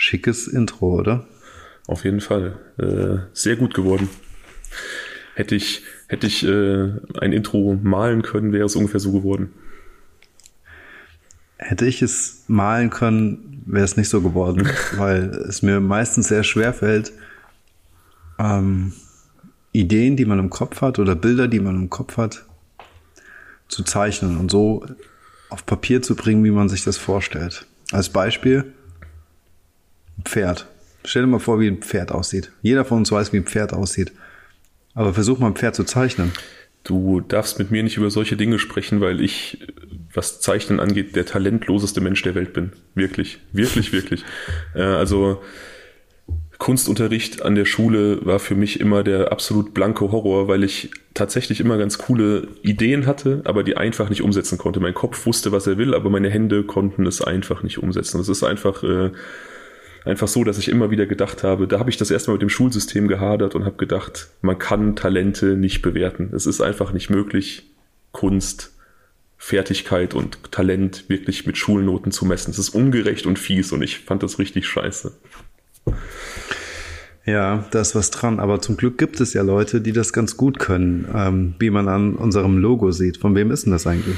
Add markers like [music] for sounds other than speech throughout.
Schickes Intro, oder? Auf jeden Fall. Äh, sehr gut geworden. Hätte ich, hätte ich äh, ein Intro malen können, wäre es ungefähr so geworden. Hätte ich es malen können, wäre es nicht so geworden, [laughs] weil es mir meistens sehr schwer fällt, ähm, Ideen, die man im Kopf hat oder Bilder, die man im Kopf hat, zu zeichnen und so auf Papier zu bringen, wie man sich das vorstellt. Als Beispiel Pferd. Stell dir mal vor, wie ein Pferd aussieht. Jeder von uns weiß, wie ein Pferd aussieht. Aber versuch mal ein Pferd zu zeichnen. Du darfst mit mir nicht über solche Dinge sprechen, weil ich, was Zeichnen angeht, der talentloseste Mensch der Welt bin. Wirklich, wirklich, [laughs] wirklich. Äh, also Kunstunterricht an der Schule war für mich immer der absolut blanke Horror, weil ich tatsächlich immer ganz coole Ideen hatte, aber die einfach nicht umsetzen konnte. Mein Kopf wusste, was er will, aber meine Hände konnten es einfach nicht umsetzen. Das ist einfach äh, einfach so, dass ich immer wieder gedacht habe, da habe ich das erstmal mit dem Schulsystem gehadert und habe gedacht, man kann Talente nicht bewerten. Es ist einfach nicht möglich, Kunst, Fertigkeit und Talent wirklich mit Schulnoten zu messen. Es ist ungerecht und fies und ich fand das richtig scheiße. Ja, da ist was dran. Aber zum Glück gibt es ja Leute, die das ganz gut können, ähm, wie man an unserem Logo sieht. Von wem ist denn das eigentlich?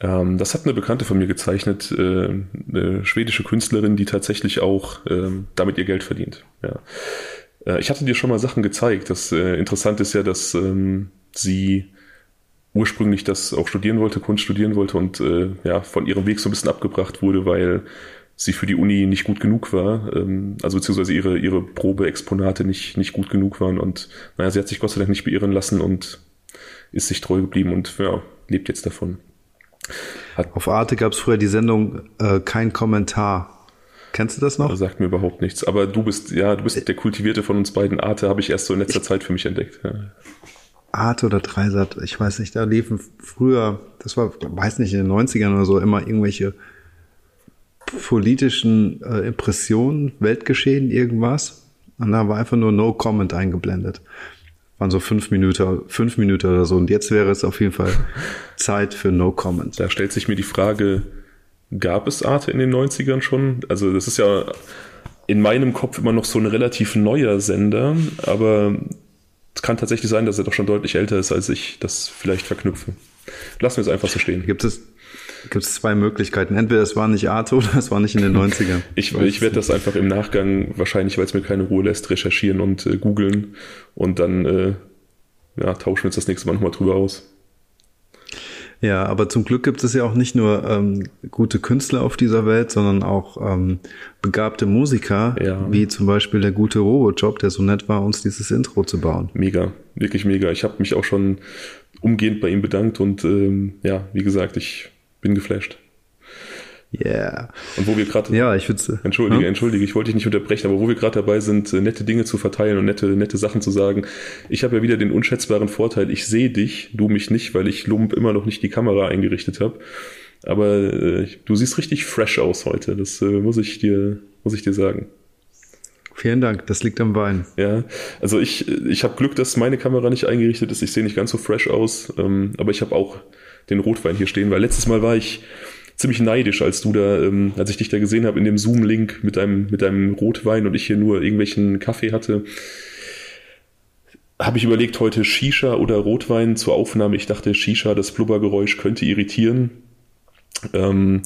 Ähm, das hat eine Bekannte von mir gezeichnet, äh, eine schwedische Künstlerin, die tatsächlich auch ähm, damit ihr Geld verdient. Ja. Äh, ich hatte dir schon mal Sachen gezeigt. Das äh, Interessante ist ja, dass ähm, sie ursprünglich das auch studieren wollte, Kunst studieren wollte und äh, ja von ihrem Weg so ein bisschen abgebracht wurde, weil sie für die Uni nicht gut genug war, ähm, also beziehungsweise ihre, ihre Probeexponate nicht, nicht gut genug waren und naja, sie hat sich Gott sei Dank nicht beirren lassen und ist sich treu geblieben und ja, lebt jetzt davon. Hat Auf Arte gab es früher die Sendung äh, Kein Kommentar. Kennst du das noch? Sagt mir überhaupt nichts. Aber du bist, ja, du bist der Kultivierte von uns beiden. Arte habe ich erst so in letzter ich, Zeit für mich entdeckt. Ja. Arte oder Dreisat, ich weiß nicht, da liefen früher, das war, weiß nicht, in den 90ern oder so, immer irgendwelche politischen äh, Impressionen, Weltgeschehen, irgendwas. Und da war einfach nur No Comment eingeblendet waren so fünf Minuten, fünf Minuten oder so. Und jetzt wäre es auf jeden Fall [laughs] Zeit für No Comment. Da stellt sich mir die Frage, gab es Arte in den 90ern schon? Also das ist ja in meinem Kopf immer noch so ein relativ neuer Sender, aber es kann tatsächlich sein, dass er doch schon deutlich älter ist, als ich das vielleicht verknüpfe. Lassen wir es einfach so stehen. Gibt es, gibt es zwei Möglichkeiten. Entweder es war nicht Arte oder es war nicht in den 90ern. [laughs] ich ich werde das einfach im Nachgang, wahrscheinlich, weil es mir keine Ruhe lässt, recherchieren und äh, googeln und dann äh, ja, tauschen wir uns das nächste Mal nochmal drüber aus. Ja, aber zum Glück gibt es ja auch nicht nur ähm, gute Künstler auf dieser Welt, sondern auch ähm, begabte Musiker, ja. wie zum Beispiel der gute Robojob, der so nett war, uns dieses Intro zu bauen. Mega, wirklich mega. Ich habe mich auch schon umgehend bei ihm bedankt und ähm, ja, wie gesagt, ich bin geflasht. Yeah. Und wo wir gerade, ja, ich würde, entschuldige, hm? entschuldige, ich wollte dich nicht unterbrechen, aber wo wir gerade dabei sind, äh, nette Dinge zu verteilen und nette, nette Sachen zu sagen. Ich habe ja wieder den unschätzbaren Vorteil, ich sehe dich, du mich nicht, weil ich Lump immer noch nicht die Kamera eingerichtet habe. Aber äh, du siehst richtig fresh aus heute. Das äh, muss ich dir, muss ich dir sagen. Vielen Dank, das liegt am Wein. Ja, also ich, ich habe Glück, dass meine Kamera nicht eingerichtet ist. Ich sehe nicht ganz so fresh aus, ähm, aber ich habe auch den Rotwein hier stehen, weil letztes Mal war ich ziemlich neidisch, als du da, ähm, als ich dich da gesehen habe in dem Zoom-Link mit deinem, mit deinem Rotwein und ich hier nur irgendwelchen Kaffee hatte. Habe ich überlegt, heute Shisha oder Rotwein zur Aufnahme. Ich dachte, Shisha, das Blubbergeräusch könnte irritieren. Ähm,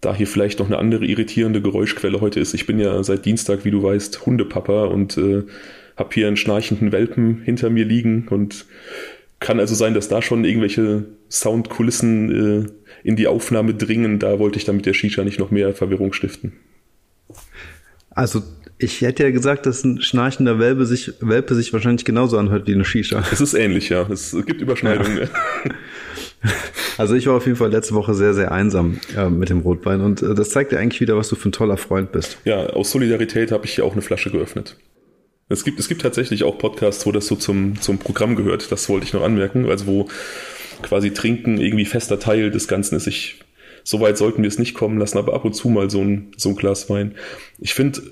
da hier vielleicht noch eine andere irritierende Geräuschquelle heute ist. Ich bin ja seit Dienstag, wie du weißt, Hundepapa und äh, habe hier einen schnarchenden Welpen hinter mir liegen und kann also sein, dass da schon irgendwelche Soundkulissen äh, in die Aufnahme dringen. Da wollte ich dann mit der Shisha nicht noch mehr Verwirrung stiften. Also ich hätte ja gesagt, dass ein schnarchender Welpe sich, Welpe sich wahrscheinlich genauso anhört wie eine Shisha. Es ist ähnlich, ja. Es gibt Überschneidungen. Ja. [laughs] Also ich war auf jeden Fall letzte Woche sehr, sehr einsam äh, mit dem Rotwein und äh, das zeigt ja eigentlich wieder, was du für ein toller Freund bist. Ja, aus Solidarität habe ich hier auch eine Flasche geöffnet. Es gibt, es gibt tatsächlich auch Podcasts, wo das so zum, zum Programm gehört. Das wollte ich noch anmerken. Also wo quasi Trinken irgendwie fester Teil des Ganzen ist. Ich, so weit sollten wir es nicht kommen lassen, aber ab und zu mal so ein, so ein Glas Wein. Ich finde,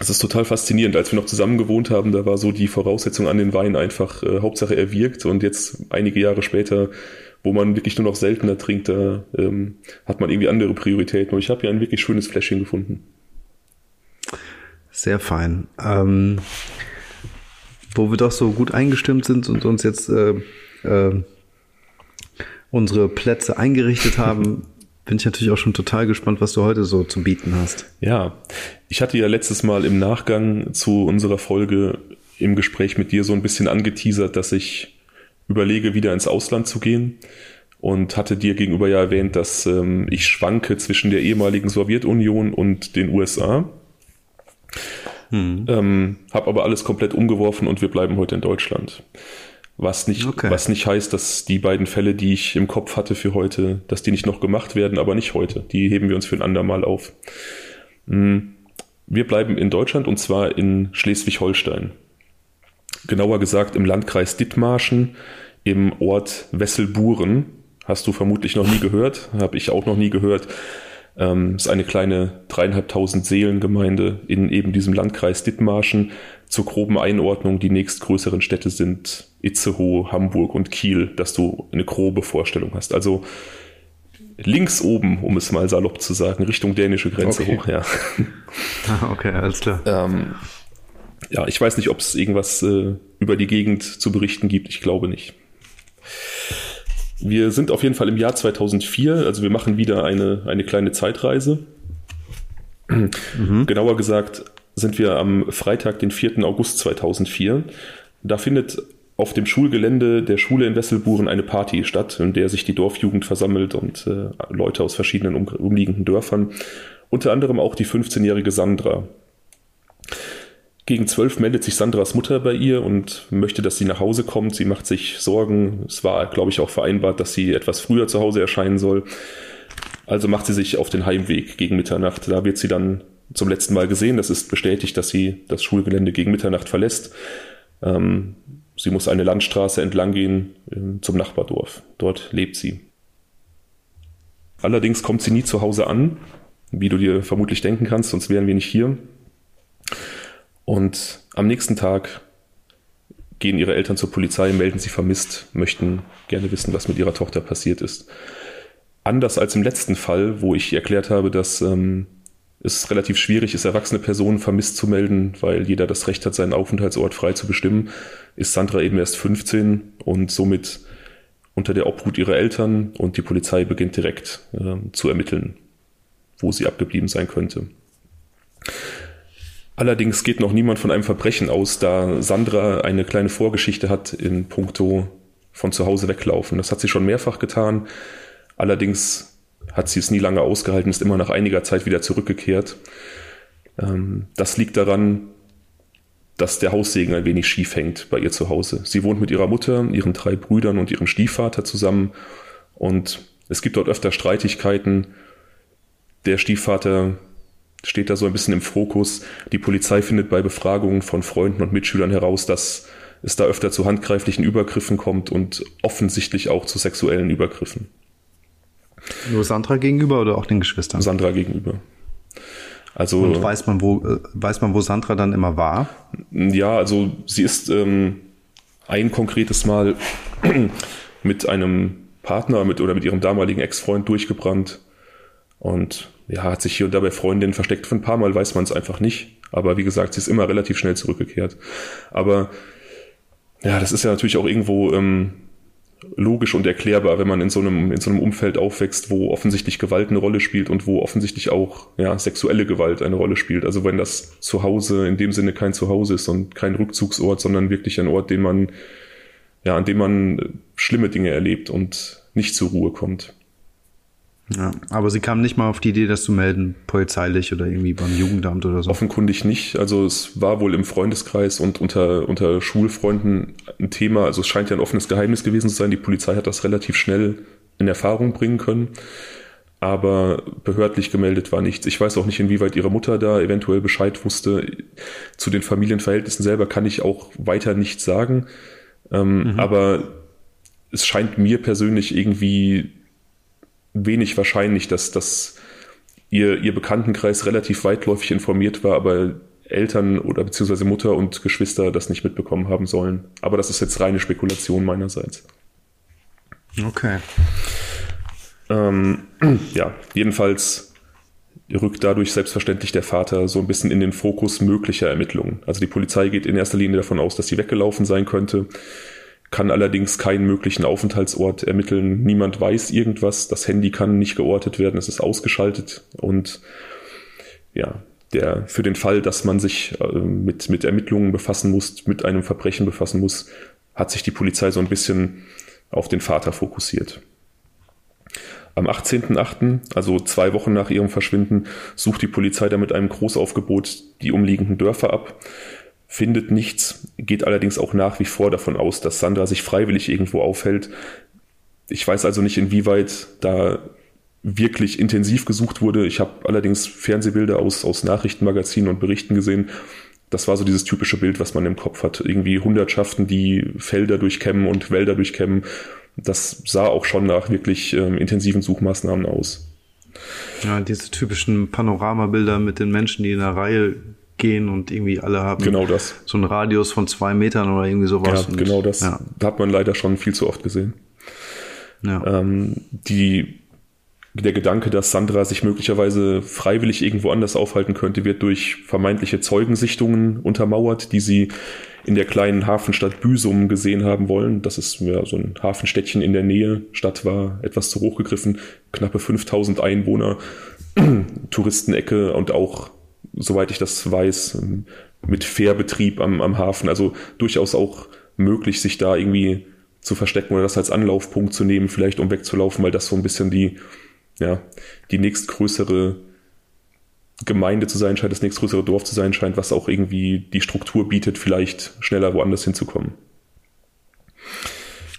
es ist total faszinierend. Als wir noch zusammen gewohnt haben, da war so die Voraussetzung an den Wein einfach, äh, Hauptsache er wirkt. Und jetzt einige Jahre später, wo man wirklich nur noch seltener trinkt, da ähm, hat man irgendwie andere Prioritäten. Und ich habe hier ein wirklich schönes Fläschchen gefunden. Sehr fein. Ähm, wo wir doch so gut eingestimmt sind und uns jetzt äh, äh, unsere Plätze eingerichtet haben, [laughs] bin ich natürlich auch schon total gespannt, was du heute so zu bieten hast. Ja, ich hatte ja letztes Mal im Nachgang zu unserer Folge im Gespräch mit dir so ein bisschen angeteasert, dass ich überlege, wieder ins Ausland zu gehen und hatte dir gegenüber ja erwähnt, dass ähm, ich schwanke zwischen der ehemaligen Sowjetunion und den USA. Hm. Ähm, habe aber alles komplett umgeworfen und wir bleiben heute in Deutschland. Was nicht, okay. was nicht heißt, dass die beiden Fälle, die ich im Kopf hatte für heute, dass die nicht noch gemacht werden, aber nicht heute. Die heben wir uns für ein andermal auf. Hm. Wir bleiben in Deutschland und zwar in Schleswig-Holstein. Genauer gesagt im Landkreis Dithmarschen, im Ort Wesselburen. Hast du vermutlich noch nie [laughs] gehört, habe ich auch noch nie gehört. Ähm, ist eine kleine dreieinhalbtausend Seelengemeinde in eben diesem Landkreis Dithmarschen. Zur groben Einordnung, die nächstgrößeren Städte sind Itzehoe, Hamburg und Kiel, dass du eine grobe Vorstellung hast. Also links oben, um es mal salopp zu sagen, Richtung dänische Grenze okay. hoch, ja. [laughs] Ah, okay, alles klar. Ähm, ja, ich weiß nicht, ob es irgendwas äh, über die Gegend zu berichten gibt. Ich glaube nicht. Wir sind auf jeden Fall im Jahr 2004, also wir machen wieder eine, eine kleine Zeitreise. Mhm. Genauer gesagt sind wir am Freitag, den 4. August 2004. Da findet auf dem Schulgelände der Schule in Wesselburen eine Party statt, in der sich die Dorfjugend versammelt und äh, Leute aus verschiedenen um, umliegenden Dörfern, unter anderem auch die 15-jährige Sandra. Gegen zwölf meldet sich Sandras Mutter bei ihr und möchte, dass sie nach Hause kommt. Sie macht sich Sorgen. Es war, glaube ich, auch vereinbart, dass sie etwas früher zu Hause erscheinen soll. Also macht sie sich auf den Heimweg gegen Mitternacht. Da wird sie dann zum letzten Mal gesehen. Das ist bestätigt, dass sie das Schulgelände gegen Mitternacht verlässt. Ähm, sie muss eine Landstraße entlang gehen äh, zum Nachbardorf. Dort lebt sie. Allerdings kommt sie nie zu Hause an, wie du dir vermutlich denken kannst, sonst wären wir nicht hier. Und am nächsten Tag gehen ihre Eltern zur Polizei, melden sie vermisst, möchten gerne wissen, was mit ihrer Tochter passiert ist. Anders als im letzten Fall, wo ich erklärt habe, dass ähm, es relativ schwierig ist, erwachsene Personen vermisst zu melden, weil jeder das Recht hat, seinen Aufenthaltsort frei zu bestimmen, ist Sandra eben erst 15 und somit unter der Obhut ihrer Eltern und die Polizei beginnt direkt äh, zu ermitteln, wo sie abgeblieben sein könnte. Allerdings geht noch niemand von einem Verbrechen aus, da Sandra eine kleine Vorgeschichte hat in puncto von zu Hause weglaufen. Das hat sie schon mehrfach getan. Allerdings hat sie es nie lange ausgehalten, ist immer nach einiger Zeit wieder zurückgekehrt. Ähm, das liegt daran, dass der Haussegen ein wenig schief hängt bei ihr zu Hause. Sie wohnt mit ihrer Mutter, ihren drei Brüdern und ihrem Stiefvater zusammen und es gibt dort öfter Streitigkeiten. Der Stiefvater steht da so ein bisschen im Fokus. Die Polizei findet bei Befragungen von Freunden und Mitschülern heraus, dass es da öfter zu handgreiflichen Übergriffen kommt und offensichtlich auch zu sexuellen Übergriffen. Nur Sandra gegenüber oder auch den Geschwistern? Sandra gegenüber. Also, und weiß man, wo, äh, weiß man, wo Sandra dann immer war? Ja, also sie ist ähm, ein konkretes Mal [clears throat] mit einem Partner mit, oder mit ihrem damaligen Ex-Freund durchgebrannt. Und ja, hat sich hier und da bei Freundinnen versteckt. Von ein paar Mal weiß man es einfach nicht. Aber wie gesagt, sie ist immer relativ schnell zurückgekehrt. Aber ja, das ist ja natürlich auch irgendwo ähm, logisch und erklärbar, wenn man in so einem in so einem Umfeld aufwächst, wo offensichtlich Gewalt eine Rolle spielt und wo offensichtlich auch ja sexuelle Gewalt eine Rolle spielt. Also wenn das Zuhause in dem Sinne kein Zuhause ist und kein Rückzugsort, sondern wirklich ein Ort, den man ja an dem man schlimme Dinge erlebt und nicht zur Ruhe kommt. Ja, aber sie kam nicht mal auf die Idee, das zu melden, polizeilich oder irgendwie beim Jugendamt oder so. Offenkundig nicht. Also es war wohl im Freundeskreis und unter, unter Schulfreunden ein Thema. Also es scheint ja ein offenes Geheimnis gewesen zu sein. Die Polizei hat das relativ schnell in Erfahrung bringen können. Aber behördlich gemeldet war nichts. Ich weiß auch nicht, inwieweit ihre Mutter da eventuell Bescheid wusste. Zu den Familienverhältnissen selber kann ich auch weiter nichts sagen. Ähm, mhm. Aber es scheint mir persönlich irgendwie wenig wahrscheinlich, dass, dass ihr, ihr Bekanntenkreis relativ weitläufig informiert war, aber Eltern oder beziehungsweise Mutter und Geschwister das nicht mitbekommen haben sollen. Aber das ist jetzt reine Spekulation meinerseits. Okay. Ähm, [clears throat] ja, jedenfalls rückt dadurch selbstverständlich der Vater so ein bisschen in den Fokus möglicher Ermittlungen. Also die Polizei geht in erster Linie davon aus, dass sie weggelaufen sein könnte, kann allerdings keinen möglichen Aufenthaltsort ermitteln. Niemand weiß irgendwas. Das Handy kann nicht geortet werden, es ist ausgeschaltet und ja, der für den Fall, dass man sich äh, mit, mit Ermittlungen befassen muss, mit einem Verbrechen befassen muss, hat sich die Polizei so ein bisschen auf den Vater fokussiert. Am 18.08., also zwei Wochen nach ihrem Verschwinden, sucht die Polizei dann mit einem Großaufgebot die umliegenden Dörfer ab, findet nichts, geht allerdings auch nach wie vor davon aus, dass Sandra sich freiwillig irgendwo aufhält. Ich weiß also nicht, inwieweit da wirklich intensiv gesucht wurde. Ich habe allerdings Fernsehbilder aus, aus Nachrichtenmagazinen und Berichten gesehen. Das war so dieses typische Bild, was man im Kopf hat. Irgendwie Hundertschaften, die Felder durchkämmen und Wälder durchkämmen das sah auch schon nach wirklich ähm, intensiven Suchmaßnahmen aus. Ja, diese typischen Panoramabilder mit den Menschen, die in der Reihe gehen und irgendwie alle haben genau das. so einen Radius von zwei Metern oder irgendwie sowas. Ja, genau das. Ja. Hat man leider schon viel zu oft gesehen. Ja. Ähm, die der Gedanke, dass Sandra sich möglicherweise freiwillig irgendwo anders aufhalten könnte, wird durch vermeintliche Zeugensichtungen untermauert, die sie in der kleinen Hafenstadt Büsum gesehen haben wollen. Das ist ja so ein Hafenstädtchen in der Nähe. Stadt war etwas zu hoch gegriffen, knappe 5000 Einwohner, [clears throat] Touristenecke und auch, soweit ich das weiß, mit Fährbetrieb am, am Hafen. Also durchaus auch möglich, sich da irgendwie zu verstecken oder das als Anlaufpunkt zu nehmen, vielleicht um wegzulaufen, weil das so ein bisschen die ja, die nächstgrößere Gemeinde zu sein scheint, das nächstgrößere Dorf zu sein scheint, was auch irgendwie die Struktur bietet, vielleicht schneller woanders hinzukommen.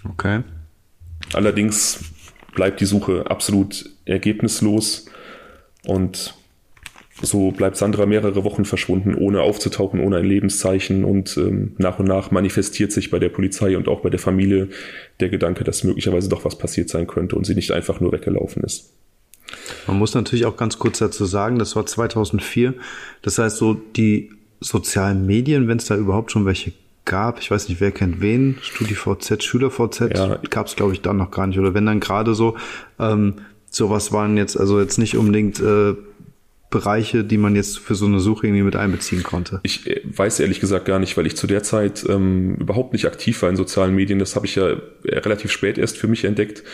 Okay. Allerdings bleibt die Suche absolut ergebnislos und so bleibt Sandra mehrere Wochen verschwunden, ohne aufzutauchen, ohne ein Lebenszeichen und ähm, nach und nach manifestiert sich bei der Polizei und auch bei der Familie der Gedanke, dass möglicherweise doch was passiert sein könnte und sie nicht einfach nur weggelaufen ist. Man muss natürlich auch ganz kurz dazu sagen, das war 2004. Das heißt, so die sozialen Medien, wenn es da überhaupt schon welche gab, ich weiß nicht, wer kennt wen, StudiVZ, SchülerVZ, ja. gab es glaube ich dann noch gar nicht. Oder wenn dann gerade so, ähm, sowas waren jetzt also jetzt nicht unbedingt äh, Bereiche, die man jetzt für so eine Suche irgendwie mit einbeziehen konnte? Ich äh, weiß ehrlich gesagt gar nicht, weil ich zu der Zeit ähm, überhaupt nicht aktiv war in sozialen Medien. Das habe ich ja relativ spät erst für mich entdeckt.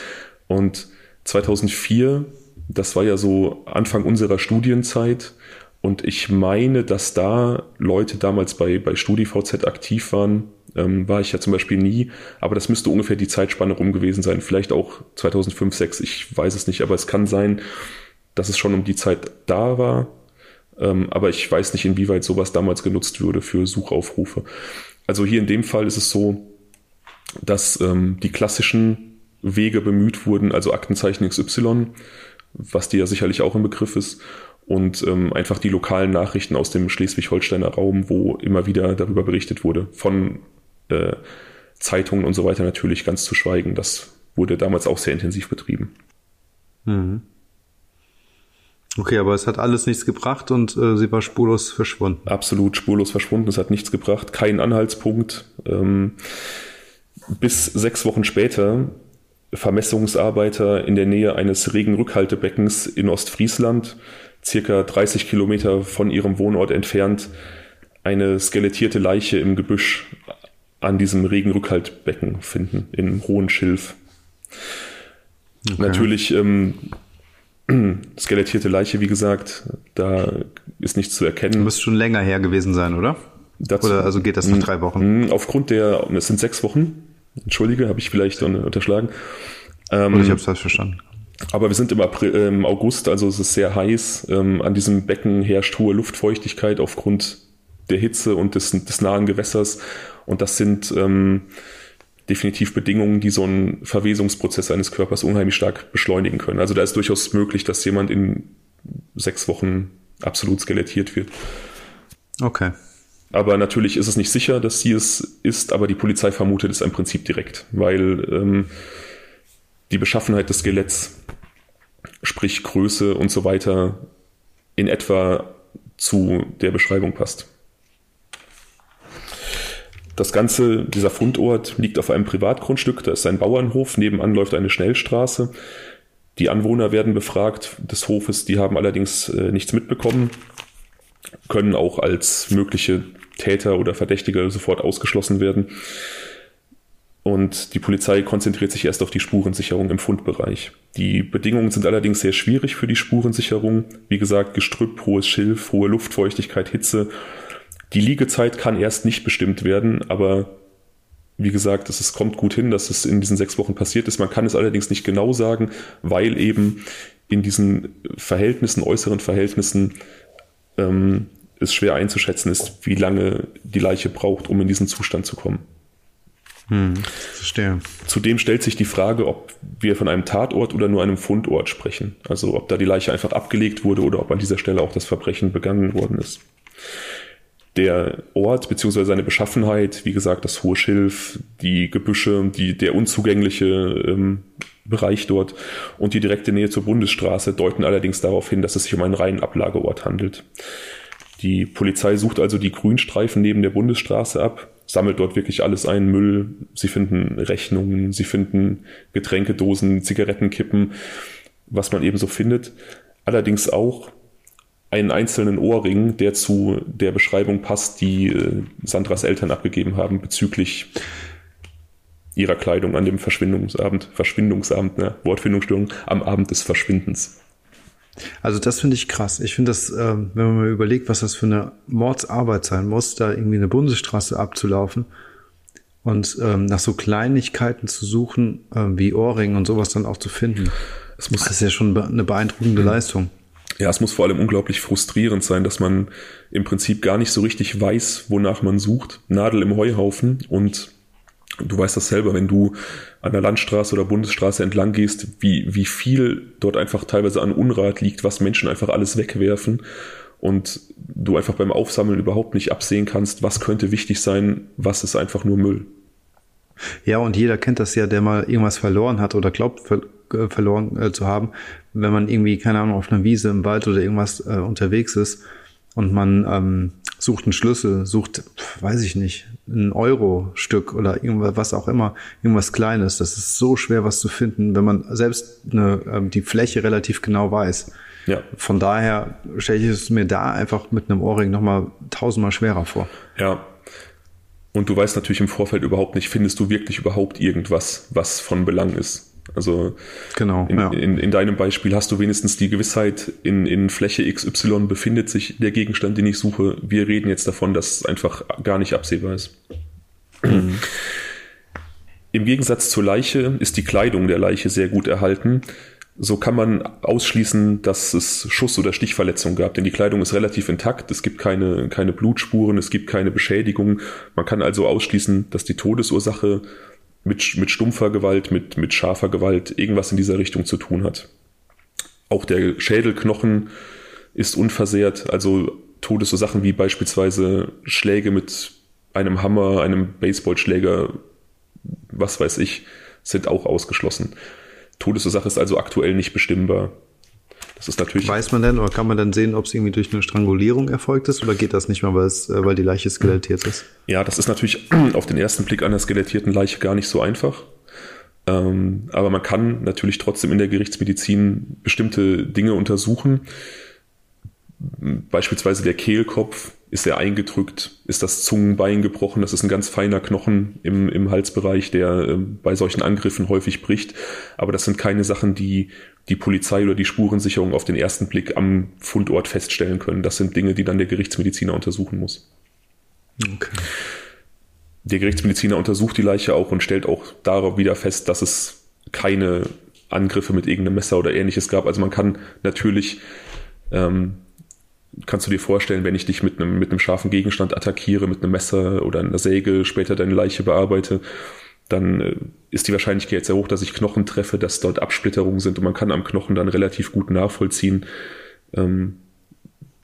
Und 2004 das war ja so Anfang unserer Studienzeit. Und ich meine, dass da Leute damals bei, bei StudiVZ aktiv waren. Ähm, war ich ja zum Beispiel nie. Aber das müsste ungefähr die Zeitspanne rum gewesen sein. Vielleicht auch 2005, 2006. Ich weiß es nicht. Aber es kann sein, dass es schon um die Zeit da war. Ähm, aber ich weiß nicht, inwieweit sowas damals genutzt würde für Suchaufrufe. Also hier in dem Fall ist es so, dass ähm, die klassischen Wege bemüht wurden, also Aktenzeichen XY was dir ja sicherlich auch im Begriff ist. Und ähm, einfach die lokalen Nachrichten aus dem Schleswig-Holsteiner Raum, wo immer wieder darüber berichtet wurde, von äh, Zeitungen und so weiter natürlich ganz zu schweigen. Das wurde damals auch sehr intensiv betrieben. Mhm. Okay, aber es hat alles nichts gebracht und äh, sie war spurlos verschwunden. Absolut spurlos verschwunden, es hat nichts gebracht, kein Anhaltspunkt. Ähm, bis sechs Wochen später Vermessungsarbeiter in der Nähe eines Regenrückhaltebeckens in Ostfriesland, circa 30 Kilometer von ihrem Wohnort entfernt, eine skelettierte Leiche im Gebüsch an diesem Regenrückhaltbecken finden, in hohen Schilf. Okay. Natürlich ähm, [clears throat] skelettierte Leiche, wie gesagt, da ist nichts zu erkennen. Muss schon länger her gewesen sein, oder? Dazu, oder also geht das nach drei Wochen? Aufgrund der, es sind sechs Wochen, Entschuldige, habe ich vielleicht unterschlagen. Ähm, Oder ich habe es falsch verstanden. Aber wir sind im, April, äh, im August, also es ist sehr heiß. Ähm, an diesem Becken herrscht hohe Luftfeuchtigkeit aufgrund der Hitze und des, des nahen Gewässers. Und das sind ähm, definitiv Bedingungen, die so einen Verwesungsprozess eines Körpers unheimlich stark beschleunigen können. Also da ist durchaus möglich, dass jemand in sechs Wochen absolut skelettiert wird. Okay. Aber natürlich ist es nicht sicher, dass sie es ist, aber die Polizei vermutet es im Prinzip direkt, weil ähm, die Beschaffenheit des Skeletts, sprich Größe und so weiter, in etwa zu der Beschreibung passt. Das Ganze, dieser Fundort liegt auf einem Privatgrundstück, da ist ein Bauernhof, nebenan läuft eine Schnellstraße. Die Anwohner werden befragt des Hofes, die haben allerdings äh, nichts mitbekommen, können auch als mögliche Täter oder Verdächtige sofort ausgeschlossen werden. Und die Polizei konzentriert sich erst auf die Spurensicherung im Fundbereich. Die Bedingungen sind allerdings sehr schwierig für die Spurensicherung. Wie gesagt, Gestrüpp, hohes Schilf, hohe Luftfeuchtigkeit, Hitze. Die Liegezeit kann erst nicht bestimmt werden, aber wie gesagt, es, es kommt gut hin, dass es in diesen sechs Wochen passiert ist. Man kann es allerdings nicht genau sagen, weil eben in diesen Verhältnissen, äußeren Verhältnissen, ähm, es schwer einzuschätzen ist, wie lange die Leiche braucht, um in diesen Zustand zu kommen. Hm, verstehe. Zudem stellt sich die Frage, ob wir von einem Tatort oder nur einem Fundort sprechen. Also ob da die Leiche einfach abgelegt wurde oder ob an dieser Stelle auch das Verbrechen begangen worden ist. Der Ort bzw. seine Beschaffenheit, wie gesagt, das hohe Schilf, die Gebüsche, die, der unzugängliche ähm, Bereich dort und die direkte Nähe zur Bundesstraße deuten allerdings darauf hin, dass es sich um einen reinen Ablageort handelt. Die Polizei sucht also die Grünstreifen neben der Bundesstraße ab, sammelt dort wirklich alles ein, Müll, sie finden Rechnungen, sie finden Getränkedosen, Zigarettenkippen, was man eben so findet. Allerdings auch einen einzelnen Ohrring, der zu der Beschreibung passt, die äh, Sandras Eltern abgegeben haben bezüglich ihrer Kleidung an dem Verschwindungsabend, Verschwindungsabend, ne, Wortfindungsstörung, am Abend des Verschwindens. Also das finde ich krass. Ich finde das, äh, wenn man mal überlegt, was das für eine Mordsarbeit sein muss, da irgendwie eine Bundesstraße abzulaufen und ähm, nach so Kleinigkeiten zu suchen, äh, wie Ohrringen und sowas dann auch zu finden. Das, muss, das ist ja schon eine beeindruckende mhm. Leistung. Ja, es muss vor allem unglaublich frustrierend sein, dass man im Prinzip gar nicht so richtig weiß, wonach man sucht. Nadel im Heuhaufen und du weißt das selber, wenn du an der Landstraße oder Bundesstraße entlang gehst, wie, wie viel dort einfach teilweise an Unrat liegt, was Menschen einfach alles wegwerfen und du einfach beim Aufsammeln überhaupt nicht absehen kannst, was könnte wichtig sein, was ist einfach nur Müll. Ja, und jeder kennt das ja, der mal irgendwas verloren hat oder glaubt äh, verloren äh, zu haben, wenn man irgendwie, keine Ahnung, auf einer Wiese im Wald oder irgendwas äh, unterwegs ist und man ähm, sucht einen Schlüssel, sucht, weiß ich nicht, ein Euro-Stück oder irgendwas, was auch immer, irgendwas Kleines. Das ist so schwer, was zu finden, wenn man selbst eine, ähm, die Fläche relativ genau weiß. Ja. Von daher stelle ich es mir da einfach mit einem Ohrring nochmal tausendmal schwerer vor. Ja, und du weißt natürlich im Vorfeld überhaupt nicht, findest du wirklich überhaupt irgendwas, was von Belang ist. Also genau, in, ja. in, in, deinem Beispiel hast du wenigstens die Gewissheit, in, in Fläche XY befindet sich der Gegenstand, den ich suche. Wir reden jetzt davon, dass es einfach gar nicht absehbar ist. Mhm. Im Gegensatz zur Leiche ist die Kleidung der Leiche sehr gut erhalten. So kann man ausschließen, dass es Schuss- oder Stichverletzungen gab, denn die Kleidung ist relativ intakt, es gibt keine, keine Blutspuren, es gibt keine Beschädigungen. Man kann also ausschließen, dass die Todesursache mit, mit stumpfer Gewalt, mit, mit scharfer Gewalt irgendwas in dieser Richtung zu tun hat. Auch der Schädelknochen ist unversehrt, also Todesursachen wie beispielsweise Schläge mit einem Hammer, einem Baseballschläger, was weiß ich, sind auch ausgeschlossen. Todesursache ist also aktuell nicht bestimmbar. Das ist natürlich. Weiß man denn oder kann man dann sehen, ob es irgendwie durch eine Strangulierung erfolgt ist oder geht das nicht mehr, weil, es, äh, weil die Leiche skelettiert ist? Ja, das ist natürlich [clears throat] auf den ersten Blick einer skelettierten Leiche gar nicht so einfach. Ähm, aber man kann natürlich trotzdem in der Gerichtsmedizin bestimmte Dinge untersuchen. Beispielsweise der Kehlkopf ist er eingedrückt, ist das Zungenbein gebrochen, das ist ein ganz feiner Knochen im, im Halsbereich, der äh, bei solchen Angriffen häufig bricht. Aber das sind keine Sachen, die die Polizei oder die Spurensicherung auf den ersten Blick am Fundort feststellen können. Das sind Dinge, die dann der Gerichtsmediziner untersuchen muss. Okay. Der Gerichtsmediziner untersucht die Leiche auch und stellt auch darauf wieder fest, dass es keine Angriffe mit irgendeinem Messer oder ähnliches gab. Also man kann natürlich ähm, kannst du dir vorstellen, wenn ich dich mit einem, mit einem scharfen Gegenstand attackiere, mit einem Messer oder einer Säge, später deine Leiche bearbeite, dann äh, ist die Wahrscheinlichkeit sehr hoch, dass ich Knochen treffe, dass dort Absplitterungen sind und man kann am Knochen dann relativ gut nachvollziehen, ähm,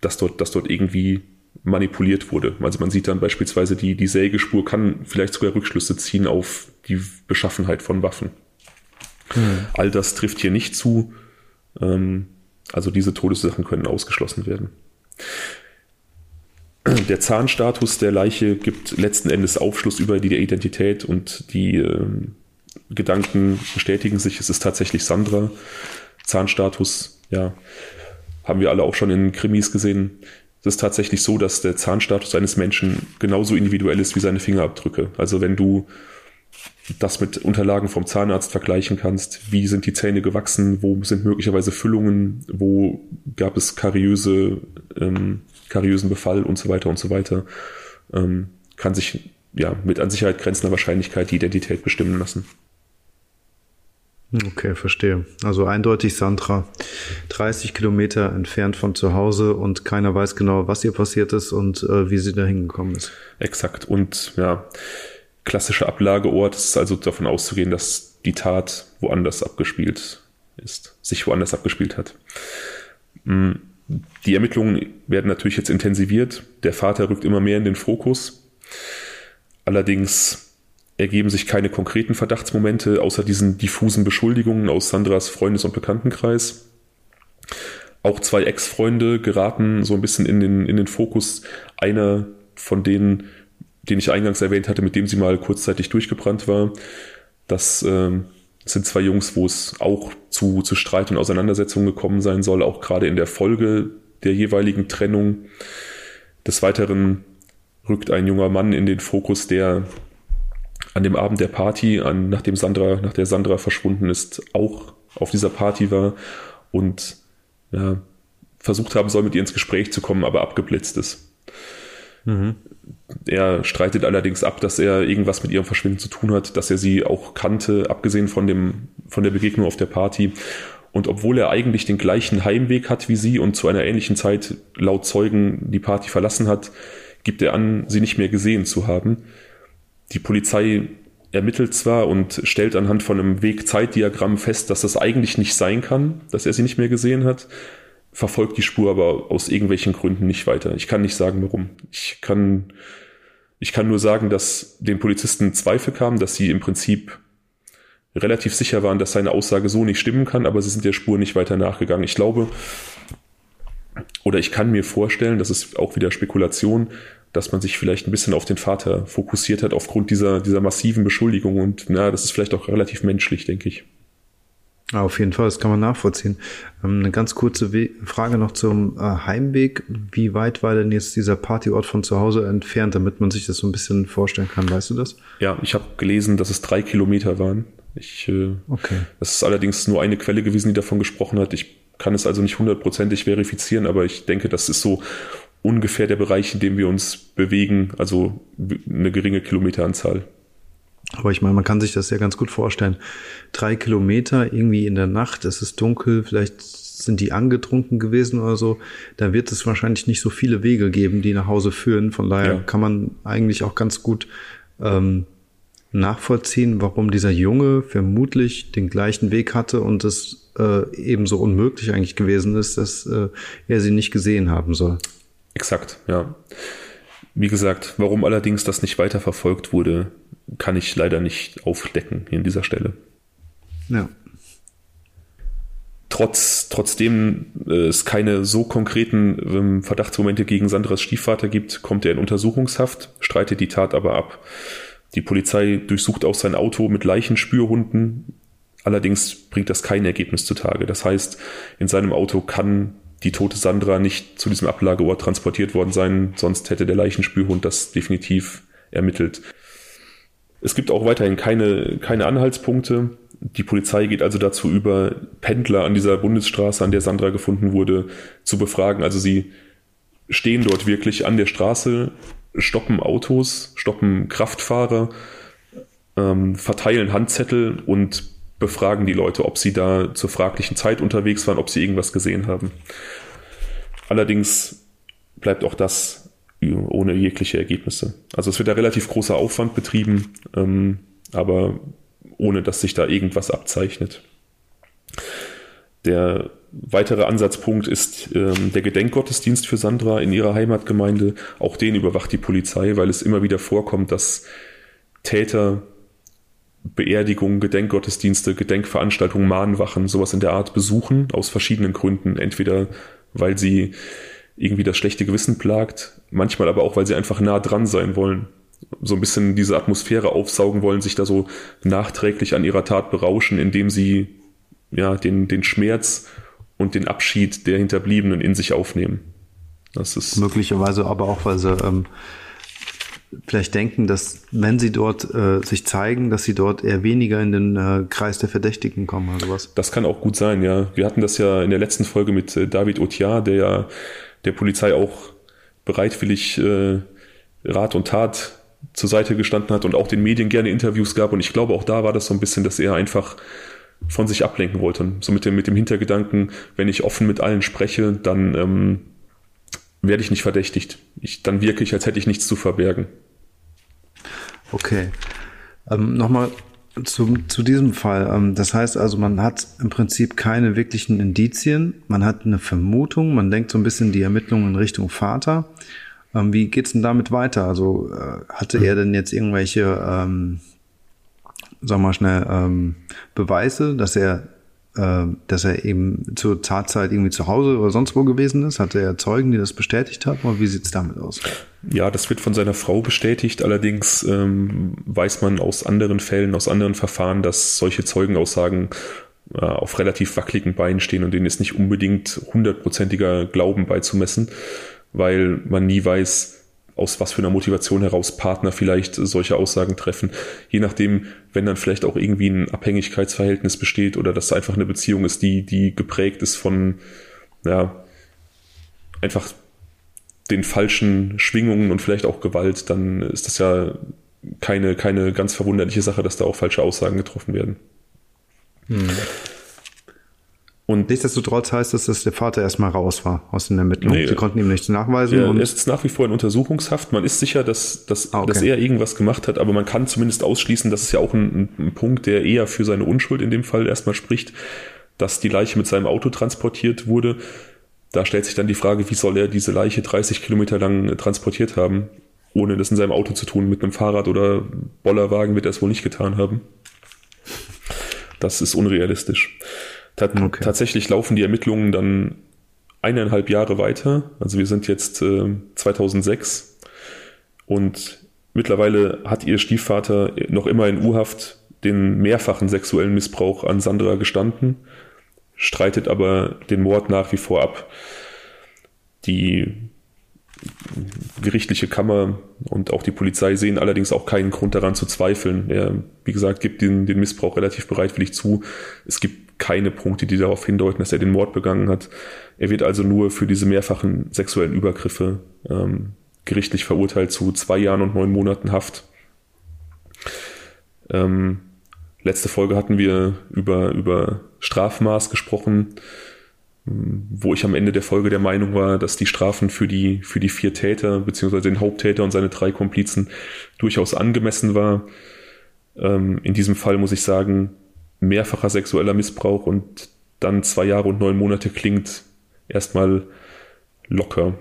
dass, dort, dass dort irgendwie manipuliert wurde. Also man sieht dann beispielsweise die, die Sägespur kann vielleicht sogar Rückschlüsse ziehen auf die Beschaffenheit von Waffen. Hm. All das trifft hier nicht zu. Ähm, also diese Todessachen können ausgeschlossen werden. Der Zahnstatus der Leiche gibt letzten Endes Aufschluss über die Identität und die äh, Gedanken bestätigen sich, es ist tatsächlich Sandra. Zahnstatus, ja, haben wir alle auch schon in Krimis gesehen. Es ist tatsächlich so, dass der Zahnstatus eines Menschen genauso individuell ist wie seine Fingerabdrücke. Also wenn du das mit Unterlagen vom Zahnarzt vergleichen kannst, wie sind die Zähne gewachsen, wo sind möglicherweise Füllungen, wo gab es kariöse, ähm, kariösen Befall und so weiter und so weiter, ähm, kann sich ja mit an Sicherheit grenzender Wahrscheinlichkeit die Identität bestimmen lassen. Okay, verstehe. Also eindeutig Sandra, 30 Kilometer entfernt von zu Hause und keiner weiß genau, was ihr passiert ist und äh, wie sie da hingekommen ist. Exakt. Und ja, klassischer Ablageort ist also davon auszugehen, dass die Tat woanders abgespielt ist, sich woanders abgespielt hat. Mm, die Ermittlungen werden natürlich jetzt intensiviert. Der Vater rückt immer mehr in den Fokus. Allerdings ergeben sich keine konkreten Verdachtsmomente außer diesen diffusen Beschuldigungen aus Sandras Freundes- und Bekanntenkreis. Auch zwei Ex-Freunde geraten so ein bisschen in den, in den Fokus. Einer von denen, den ich eingangs erwähnt hatte, mit dem sie mal kurzzeitig durchgebrannt war. Das äh, sind zwei Jungs, wo es auch zu, zu Streit und Auseinandersetzungen gekommen sein soll, auch gerade in der Folge der jeweiligen Trennung. Des Weiteren rückt ein junger Mann in den Fokus, der an dem Abend der Party, an, nachdem Sandra, nach der Sandra verschwunden ist, auch auf dieser Party war und ja, versucht haben soll, mit ihr ins Gespräch zu kommen, aber abgeblitzt ist. Mhm. Er streitet allerdings ab, dass er irgendwas mit ihrem Verschwinden zu tun hat, dass er sie auch kannte, abgesehen von, dem, von der Begegnung auf der Party. Und obwohl er eigentlich den gleichen Heimweg hat wie sie und zu einer ähnlichen Zeit laut Zeugen die Party verlassen hat, gibt er an, sie nicht mehr gesehen zu haben. Die Polizei ermittelt zwar und stellt anhand von einem Weg-Zeitdiagramm fest, dass das eigentlich nicht sein kann, dass er sie nicht mehr gesehen hat, verfolgt die Spur aber aus irgendwelchen Gründen nicht weiter. Ich kann nicht sagen, warum. Ich kann, ich kann nur sagen, dass den Polizisten Zweifel kamen, dass sie im Prinzip relativ sicher waren, dass seine Aussage so nicht stimmen kann, aber sie sind der Spur nicht weiter nachgegangen. Ich glaube, oder ich kann mir vorstellen, das ist auch wieder Spekulation, dass man sich vielleicht ein bisschen auf den Vater fokussiert hat aufgrund dieser, dieser massiven Beschuldigung. Und na, das ist vielleicht auch relativ menschlich, denke ich. Ja, auf jeden Fall, das kann man nachvollziehen. Ähm, eine ganz kurze We Frage noch zum äh, Heimweg. Wie weit war denn jetzt dieser Partyort von zu Hause entfernt, damit man sich das so ein bisschen vorstellen kann? Weißt du das? Ja, ich habe gelesen, dass es drei Kilometer waren. Ich, äh, okay. Das ist allerdings nur eine Quelle gewesen, die davon gesprochen hat. Ich kann es also nicht hundertprozentig verifizieren, aber ich denke, das ist so ungefähr der Bereich, in dem wir uns bewegen, also eine geringe Kilometeranzahl. Aber ich meine, man kann sich das ja ganz gut vorstellen. Drei Kilometer irgendwie in der Nacht, es ist dunkel, vielleicht sind die angetrunken gewesen oder so, da wird es wahrscheinlich nicht so viele Wege geben, die nach Hause führen. Von daher ja. kann man eigentlich auch ganz gut ähm, nachvollziehen, warum dieser Junge vermutlich den gleichen Weg hatte und es äh, ebenso unmöglich eigentlich gewesen ist, dass äh, er sie nicht gesehen haben soll. Exakt, ja. Wie gesagt, warum allerdings das nicht weiter verfolgt wurde, kann ich leider nicht aufdecken hier an dieser Stelle. Ja. Trotz, trotzdem äh, es keine so konkreten ähm, Verdachtsmomente gegen Sandras Stiefvater gibt, kommt er in Untersuchungshaft, streitet die Tat aber ab. Die Polizei durchsucht auch sein Auto mit Leichenspürhunden. Allerdings bringt das kein Ergebnis zutage. Das heißt, in seinem Auto kann die tote Sandra nicht zu diesem Ablageort transportiert worden sein, sonst hätte der Leichenspürhund das definitiv ermittelt. Es gibt auch weiterhin keine, keine Anhaltspunkte. Die Polizei geht also dazu über, Pendler an dieser Bundesstraße, an der Sandra gefunden wurde, zu befragen. Also sie stehen dort wirklich an der Straße, stoppen Autos, stoppen Kraftfahrer, ähm, verteilen Handzettel und befragen die Leute, ob sie da zur fraglichen Zeit unterwegs waren, ob sie irgendwas gesehen haben. Allerdings bleibt auch das ohne jegliche Ergebnisse. Also es wird da relativ großer Aufwand betrieben, ähm, aber ohne dass sich da irgendwas abzeichnet. Der weitere Ansatzpunkt ist ähm, der Gedenkgottesdienst für Sandra in ihrer Heimatgemeinde. Auch den überwacht die Polizei, weil es immer wieder vorkommt, dass Täter Beerdigungen, Gedenkgottesdienste, Gedenkveranstaltungen, Mahnwachen, sowas in der Art besuchen, aus verschiedenen Gründen. Entweder weil sie irgendwie das schlechte Gewissen plagt, manchmal aber auch, weil sie einfach nah dran sein wollen. So ein bisschen diese Atmosphäre aufsaugen wollen, sich da so nachträglich an ihrer Tat berauschen, indem sie ja, den, den Schmerz und den Abschied der Hinterbliebenen in sich aufnehmen. Das ist möglicherweise aber auch, weil sie ähm, vielleicht denken, dass wenn sie dort äh, sich zeigen, dass sie dort eher weniger in den äh, Kreis der Verdächtigen kommen oder was. Das kann auch gut sein, ja. Wir hatten das ja in der letzten Folge mit äh, David Otiar, der ja der Polizei auch bereitwillig äh, Rat und Tat zur Seite gestanden hat und auch den Medien gerne Interviews gab. Und ich glaube, auch da war das so ein bisschen, dass er einfach von sich ablenken wollte. So mit dem, mit dem Hintergedanken, wenn ich offen mit allen spreche, dann ähm, werde ich nicht verdächtigt. Ich, dann wirke ich, als hätte ich nichts zu verbergen. Okay. Ähm, Nochmal zu, zu diesem Fall. Ähm, das heißt also, man hat im Prinzip keine wirklichen Indizien. Man hat eine Vermutung. Man denkt so ein bisschen die Ermittlungen in Richtung Vater. Ähm, wie geht's denn damit weiter? Also äh, hatte er denn jetzt irgendwelche, ähm, sag mal schnell, ähm, Beweise, dass er äh, dass er eben zur Tatzeit irgendwie zu Hause oder sonst wo gewesen ist? Hatte er Zeugen, die das bestätigt haben? Oder wie sieht's damit aus? Ja, das wird von seiner Frau bestätigt. Allerdings ähm, weiß man aus anderen Fällen, aus anderen Verfahren, dass solche Zeugenaussagen äh, auf relativ wackeligen Beinen stehen und denen ist nicht unbedingt hundertprozentiger Glauben beizumessen, weil man nie weiß, aus was für einer Motivation heraus Partner vielleicht solche Aussagen treffen. Je nachdem, wenn dann vielleicht auch irgendwie ein Abhängigkeitsverhältnis besteht oder dass einfach eine Beziehung ist, die, die geprägt ist von, ja, einfach den falschen Schwingungen und vielleicht auch Gewalt, dann ist das ja keine, keine ganz verwunderliche Sache, dass da auch falsche Aussagen getroffen werden. Hm. Und nichtsdestotrotz heißt es, dass der Vater erstmal raus war aus den Ermittlungen. Nee, Sie konnten ihm nichts nachweisen. Er ist nach wie vor in Untersuchungshaft. Man ist sicher, dass, dass, ah, okay. dass er irgendwas gemacht hat, aber man kann zumindest ausschließen, das ist ja auch ein, ein Punkt, der eher für seine Unschuld in dem Fall erstmal spricht, dass die Leiche mit seinem Auto transportiert wurde. Da stellt sich dann die Frage, wie soll er diese Leiche 30 Kilometer lang transportiert haben, ohne das in seinem Auto zu tun. Mit einem Fahrrad oder Bollerwagen wird er es wohl nicht getan haben. Das ist unrealistisch. Tat okay. Tatsächlich laufen die Ermittlungen dann eineinhalb Jahre weiter. Also wir sind jetzt äh, 2006 und mittlerweile hat ihr Stiefvater noch immer in U-Haft den mehrfachen sexuellen Missbrauch an Sandra gestanden, streitet aber den Mord nach wie vor ab. Die gerichtliche Kammer und auch die Polizei sehen allerdings auch keinen Grund daran zu zweifeln. Er, wie gesagt, gibt den, den Missbrauch relativ bereitwillig zu. Es gibt keine Punkte, die darauf hindeuten, dass er den Mord begangen hat. Er wird also nur für diese mehrfachen sexuellen Übergriffe ähm, gerichtlich verurteilt zu zwei Jahren und neun Monaten Haft. Ähm, letzte Folge hatten wir über, über Strafmaß gesprochen wo ich am Ende der Folge der Meinung war, dass die Strafen für die, für die vier Täter, beziehungsweise den Haupttäter und seine drei Komplizen durchaus angemessen war. Ähm, in diesem Fall muss ich sagen, mehrfacher sexueller Missbrauch und dann zwei Jahre und neun Monate klingt erstmal locker.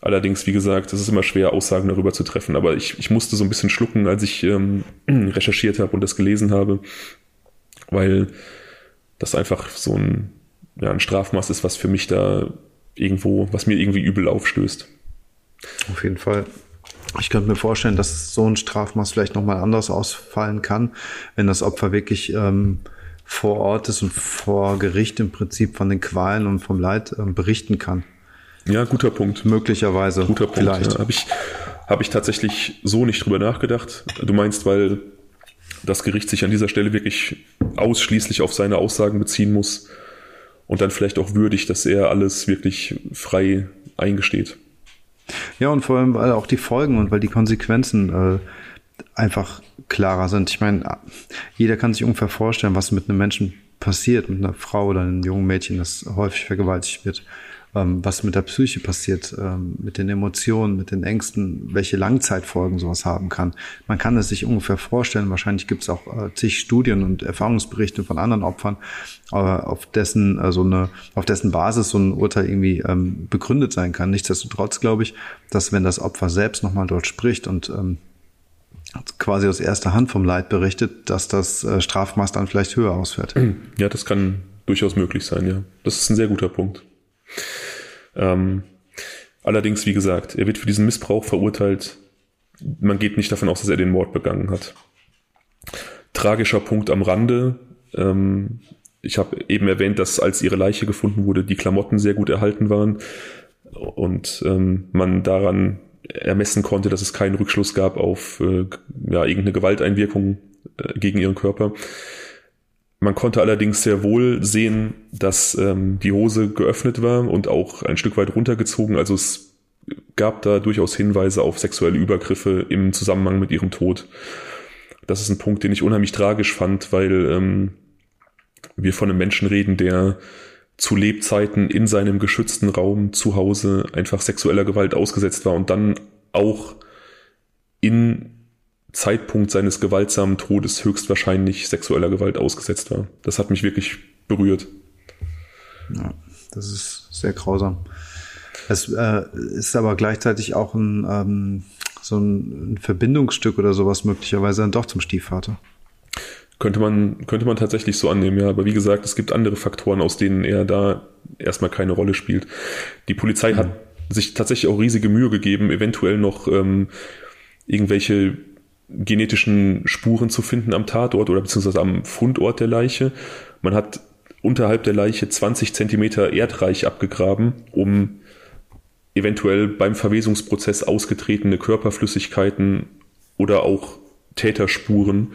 Allerdings, wie gesagt, es ist immer schwer, Aussagen darüber zu treffen, aber ich, ich musste so ein bisschen schlucken, als ich ähm, [clears throat] recherchiert habe und das gelesen habe, weil das einfach so ein ja, ein Strafmaß ist, was für mich da irgendwo, was mir irgendwie übel aufstößt. Auf jeden Fall. Ich könnte mir vorstellen, dass so ein Strafmaß vielleicht nochmal anders ausfallen kann, wenn das Opfer wirklich ähm, vor Ort ist und vor Gericht im Prinzip von den Qualen und vom Leid ähm, berichten kann. Ja, guter Punkt. Möglicherweise. Guter Punkt. Vielleicht. Ja, Habe ich, hab ich tatsächlich so nicht drüber nachgedacht. Du meinst, weil das Gericht sich an dieser Stelle wirklich ausschließlich auf seine Aussagen beziehen muss und dann vielleicht auch würdig, dass er alles wirklich frei eingesteht. Ja, und vor allem, weil auch die Folgen und weil die Konsequenzen äh, einfach klarer sind. Ich meine, jeder kann sich ungefähr vorstellen, was mit einem Menschen passiert, mit einer Frau oder einem jungen Mädchen, das häufig vergewaltigt wird ähm, was mit der Psyche passiert, ähm, mit den Emotionen, mit den Ängsten, welche Langzeitfolgen sowas haben kann. Man kann es sich ungefähr vorstellen. Wahrscheinlich gibt es auch äh, zig Studien und Erfahrungsberichte von anderen Opfern, aber auf dessen äh, eine, auf dessen Basis so ein Urteil irgendwie ähm, begründet sein kann. Nichtsdestotrotz glaube ich, dass wenn das Opfer selbst nochmal dort spricht und ähm, quasi aus erster Hand vom Leid berichtet, dass das äh, Strafmaß dann vielleicht höher ausfällt. Ja, das kann durchaus möglich sein, ja. Das ist ein sehr guter Punkt. Ähm, allerdings, wie gesagt, er wird für diesen Missbrauch verurteilt. Man geht nicht davon aus, dass er den Mord begangen hat. Tragischer Punkt am Rande. Ähm, ich habe eben erwähnt, dass als ihre Leiche gefunden wurde, die Klamotten sehr gut erhalten waren und ähm, man daran ermessen konnte, dass es keinen Rückschluss gab auf äh, ja, irgendeine Gewalteinwirkung äh, gegen ihren Körper. Man konnte allerdings sehr wohl sehen, dass ähm, die Hose geöffnet war und auch ein Stück weit runtergezogen. Also es gab da durchaus Hinweise auf sexuelle Übergriffe im Zusammenhang mit ihrem Tod. Das ist ein Punkt, den ich unheimlich tragisch fand, weil ähm, wir von einem Menschen reden, der zu Lebzeiten in seinem geschützten Raum zu Hause einfach sexueller Gewalt ausgesetzt war und dann auch in Zeitpunkt seines gewaltsamen Todes höchstwahrscheinlich sexueller Gewalt ausgesetzt war. Das hat mich wirklich berührt. Ja, das ist sehr grausam. Es äh, ist aber gleichzeitig auch ein, ähm, so ein, Verbindungsstück oder sowas möglicherweise dann doch zum Stiefvater. Könnte man, könnte man tatsächlich so annehmen, ja. Aber wie gesagt, es gibt andere Faktoren, aus denen er da erstmal keine Rolle spielt. Die Polizei mhm. hat sich tatsächlich auch riesige Mühe gegeben, eventuell noch ähm, irgendwelche genetischen Spuren zu finden am Tatort oder beziehungsweise am Fundort der Leiche. Man hat unterhalb der Leiche 20 Zentimeter Erdreich abgegraben, um eventuell beim Verwesungsprozess ausgetretene Körperflüssigkeiten oder auch Täterspuren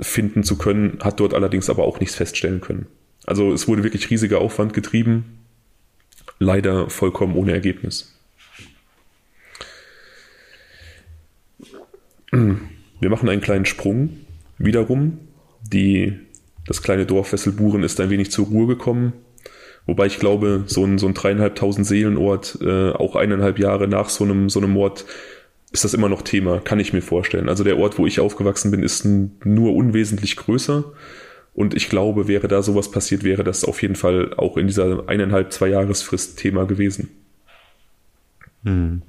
finden zu können, hat dort allerdings aber auch nichts feststellen können. Also es wurde wirklich riesiger Aufwand getrieben, leider vollkommen ohne Ergebnis. Wir machen einen kleinen Sprung wiederum. Die, das kleine Dorf Wesselburen ist ein wenig zur Ruhe gekommen. Wobei ich glaube, so ein, so ein dreieinhalbtausend Seelenort, äh, auch eineinhalb Jahre nach so einem, so einem Mord, ist das immer noch Thema, kann ich mir vorstellen. Also der Ort, wo ich aufgewachsen bin, ist nur unwesentlich größer. Und ich glaube, wäre da sowas passiert, wäre das auf jeden Fall auch in dieser eineinhalb, zwei Jahresfrist Thema gewesen. Mhm.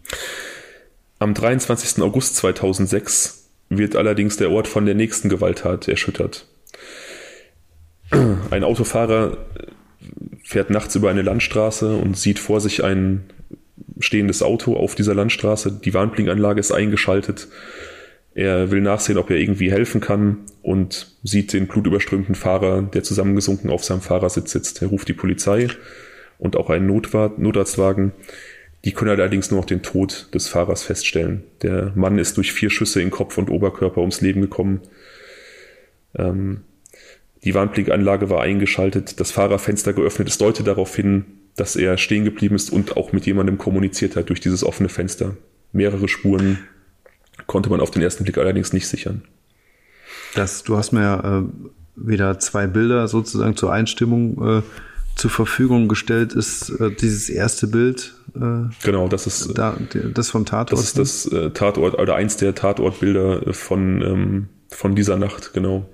Am 23. August 2006 wird allerdings der Ort von der nächsten Gewalttat erschüttert. [clears throat] Ein Autofahrer fährt nachts über eine Landstraße und sieht vor sich ein stehendes Auto auf dieser Landstraße. Die Warnblinkanlage ist eingeschaltet. Er will nachsehen, ob er irgendwie helfen kann und sieht den blutüberströmten Fahrer, der zusammengesunken auf seinem Fahrersitz sitzt. Er ruft die Polizei und auch einen Notarztwagen. Die können allerdings nur noch den Tod des Fahrers feststellen. Der Mann ist durch vier Schüsse in Kopf und Oberkörper ums Leben gekommen. Ähm, die Warnblinkanlage war eingeschaltet, das Fahrerfenster geöffnet. Es deutet darauf hin, dass er stehen geblieben ist und auch mit jemandem kommuniziert hat durch dieses offene Fenster. Mehrere Spuren konnte man auf den ersten Blick allerdings nicht sichern. Das, du hast mir äh, wieder zwei Bilder sozusagen zur Einstimmung äh, zur Verfügung gestellt. Ist äh, dieses erste Bild? Äh, genau, das ist da, das vom Tatort. Das ist das äh, Tatort oder eins der Tatortbilder von ähm, von dieser Nacht, genau.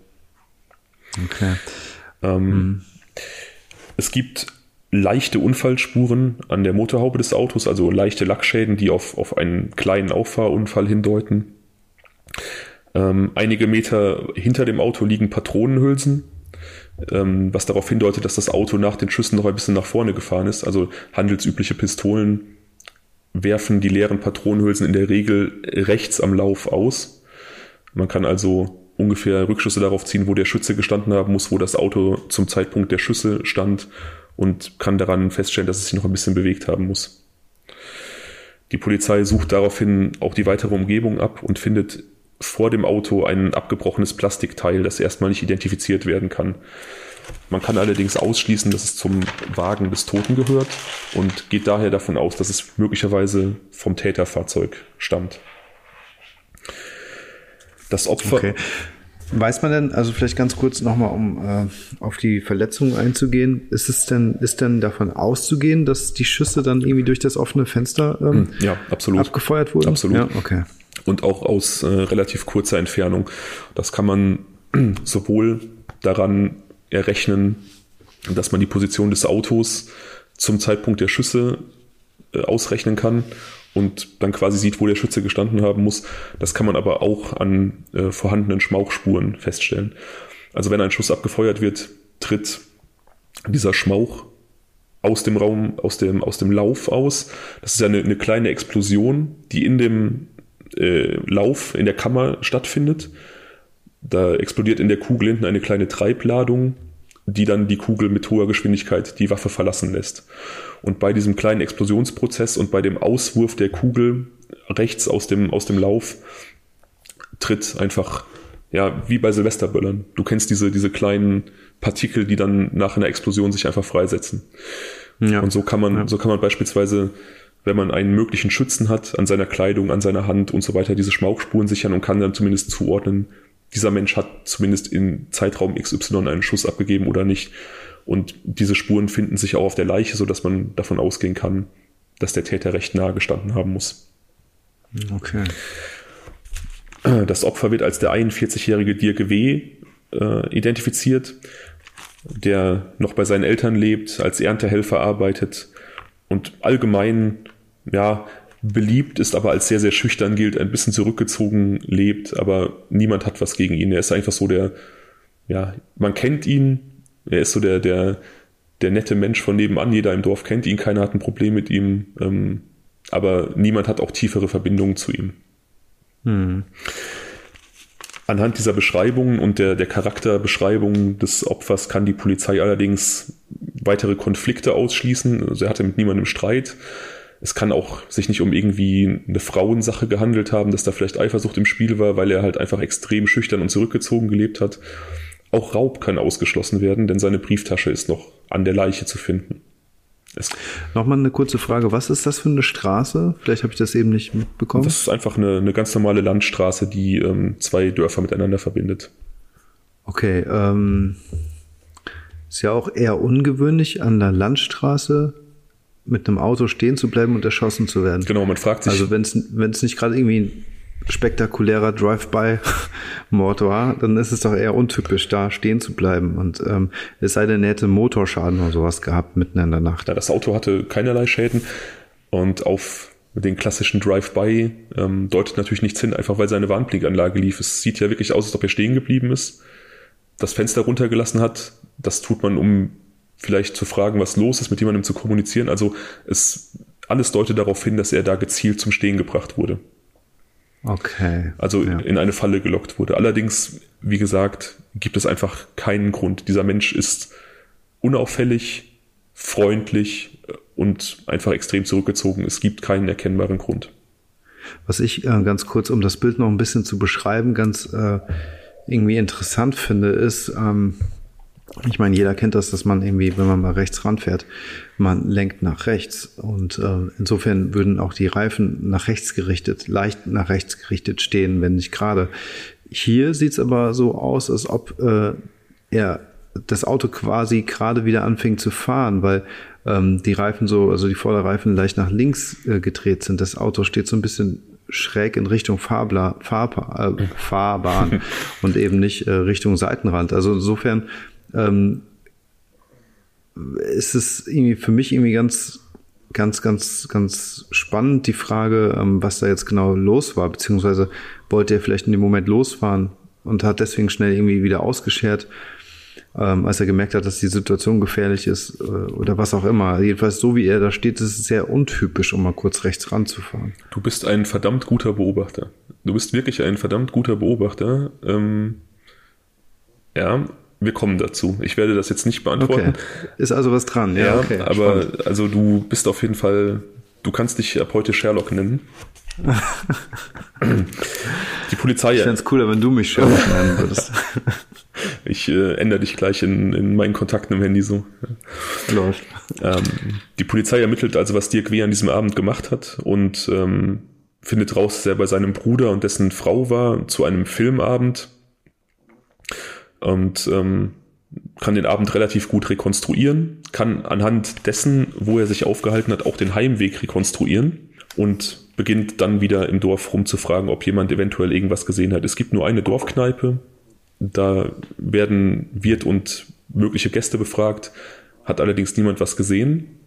Okay. Ähm, mhm. Es gibt leichte Unfallspuren an der Motorhaube des Autos, also leichte Lackschäden, die auf, auf einen kleinen Auffahrunfall hindeuten. Ähm, einige Meter hinter dem Auto liegen Patronenhülsen, ähm, was darauf hindeutet, dass das Auto nach den Schüssen noch ein bisschen nach vorne gefahren ist. Also handelsübliche Pistolen werfen die leeren Patronenhülsen in der Regel rechts am Lauf aus. Man kann also ungefähr Rückschlüsse darauf ziehen, wo der Schütze gestanden haben muss, wo das Auto zum Zeitpunkt der Schüsse stand und kann daran feststellen, dass es sich noch ein bisschen bewegt haben muss. Die Polizei sucht daraufhin auch die weitere Umgebung ab und findet vor dem Auto ein abgebrochenes Plastikteil, das erstmal nicht identifiziert werden kann. Man kann allerdings ausschließen, dass es zum Wagen des Toten gehört und geht daher davon aus, dass es möglicherweise vom Täterfahrzeug stammt. Das Opfer. Okay. Weiß man denn, also vielleicht ganz kurz nochmal, um äh, auf die Verletzungen einzugehen, ist es denn, ist denn davon auszugehen, dass die Schüsse dann irgendwie durch das offene Fenster ähm, hm, ja, absolut. abgefeuert wurden? Absolut. Ja, okay. Und auch aus äh, relativ kurzer Entfernung. Das kann man [clears throat] sowohl daran errechnen, dass man die Position des Autos zum Zeitpunkt der Schüsse äh, ausrechnen kann und dann quasi sieht, wo der Schütze gestanden haben muss. Das kann man aber auch an äh, vorhandenen Schmauchspuren feststellen. Also wenn ein Schuss abgefeuert wird, tritt dieser Schmauch aus dem Raum, aus dem, aus dem Lauf aus. Das ist ja eine, eine kleine Explosion, die in dem äh, Lauf, in der Kammer stattfindet. Da explodiert in der Kugel hinten eine kleine Treibladung, die dann die Kugel mit hoher Geschwindigkeit die Waffe verlassen lässt. Und bei diesem kleinen Explosionsprozess und bei dem Auswurf der Kugel rechts aus dem, aus dem Lauf tritt einfach, ja, wie bei Silvesterböllern. Du kennst diese, diese kleinen Partikel, die dann nach einer Explosion sich einfach freisetzen. Ja. Und so kann man, ja. so kann man beispielsweise, wenn man einen möglichen Schützen hat, an seiner Kleidung, an seiner Hand und so weiter, diese Schmauchspuren sichern und kann dann zumindest zuordnen, dieser Mensch hat zumindest in Zeitraum XY einen Schuss abgegeben oder nicht. Und diese Spuren finden sich auch auf der Leiche, sodass man davon ausgehen kann, dass der Täter recht nahe gestanden haben muss. Okay. Das Opfer wird als der 41-jährige Dirk W. Äh, identifiziert, der noch bei seinen Eltern lebt, als Erntehelfer arbeitet und allgemein ja, beliebt ist, aber als sehr, sehr schüchtern gilt, ein bisschen zurückgezogen lebt, aber niemand hat was gegen ihn. Er ist einfach so der, ja, man kennt ihn, er ist so der, der, der nette Mensch von nebenan, jeder im Dorf kennt ihn, keiner hat ein Problem mit ihm, ähm, aber niemand hat auch tiefere Verbindungen zu ihm. Hm. Anhand dieser Beschreibungen und der, der Charakterbeschreibung des Opfers kann die Polizei allerdings weitere Konflikte ausschließen. Also er hatte mit niemandem Streit. Es kann auch sich nicht um irgendwie eine Frauensache gehandelt haben, dass da vielleicht Eifersucht im Spiel war, weil er halt einfach extrem schüchtern und zurückgezogen gelebt hat. Auch Raub kann ausgeschlossen werden, denn seine Brieftasche ist noch an der Leiche zu finden. Nochmal eine kurze Frage. Was ist das für eine Straße? Vielleicht habe ich das eben nicht mitbekommen. Das ist einfach eine, eine ganz normale Landstraße, die ähm, zwei Dörfer miteinander verbindet. Okay. Ähm, ist ja auch eher ungewöhnlich, an der Landstraße mit einem Auto stehen zu bleiben und erschossen zu werden. Genau, man fragt sich. Also wenn es nicht gerade irgendwie ein spektakulärer Drive-by-Mord [laughs] war, dann ist es doch eher untypisch, da stehen zu bleiben. Und ähm, es sei denn, er hätte Motorschaden oder sowas gehabt mitten in der Nacht. Ja, das Auto hatte keinerlei Schäden und auf den klassischen Drive-by ähm, deutet natürlich nichts hin, einfach weil seine Warnblinkanlage lief. Es sieht ja wirklich aus, als ob er stehen geblieben ist, das Fenster runtergelassen hat. Das tut man, um vielleicht zu fragen, was los ist, mit jemandem zu kommunizieren. Also es alles deutet darauf hin, dass er da gezielt zum Stehen gebracht wurde. Okay. Also ja. in eine Falle gelockt wurde. Allerdings, wie gesagt, gibt es einfach keinen Grund. Dieser Mensch ist unauffällig, freundlich und einfach extrem zurückgezogen. Es gibt keinen erkennbaren Grund. Was ich äh, ganz kurz, um das Bild noch ein bisschen zu beschreiben, ganz äh, irgendwie interessant finde, ist, ähm, ich meine, jeder kennt das, dass man irgendwie, wenn man mal rechts ranfährt, man lenkt nach rechts. Und äh, insofern würden auch die Reifen nach rechts gerichtet, leicht nach rechts gerichtet stehen, wenn nicht gerade. Hier sieht es aber so aus, als ob äh, er das Auto quasi gerade wieder anfängt zu fahren, weil ähm, die Reifen so, also die Vorderreifen leicht nach links äh, gedreht sind. Das Auto steht so ein bisschen schräg in Richtung Fahrbla, Fahr, äh, Fahrbahn [laughs] und eben nicht äh, Richtung Seitenrand. Also insofern ähm, ist es irgendwie für mich irgendwie ganz, ganz, ganz, ganz spannend, die Frage, ähm, was da jetzt genau los war, beziehungsweise wollte er vielleicht in dem Moment losfahren und hat deswegen schnell irgendwie wieder ausgeschert, ähm, als er gemerkt hat, dass die Situation gefährlich ist äh, oder was auch immer. Jedenfalls so wie er da steht, ist es sehr untypisch, um mal kurz rechts ranzufahren. Du bist ein verdammt guter Beobachter. Du bist wirklich ein verdammt guter Beobachter. Ähm, ja, wir kommen dazu. Ich werde das jetzt nicht beantworten. Okay. Ist also was dran, ja. ja okay, aber spannend. also du bist auf jeden Fall, du kannst dich ab heute Sherlock nennen. [laughs] Die Polizei. Ich fände es cooler, wenn du mich Sherlock [laughs] nennen würdest. ich äh, ändere dich gleich in, in meinen Kontakten im Handy so. Läuft. Ähm, die Polizei ermittelt also, was Dirk W. an diesem Abend gemacht hat und ähm, findet raus, dass er bei seinem Bruder und dessen Frau war zu einem Filmabend und ähm, kann den Abend relativ gut rekonstruieren, kann anhand dessen, wo er sich aufgehalten hat, auch den Heimweg rekonstruieren und beginnt dann wieder im Dorf rumzufragen, ob jemand eventuell irgendwas gesehen hat. Es gibt nur eine Dorfkneipe, da werden Wirt und mögliche Gäste befragt, hat allerdings niemand was gesehen.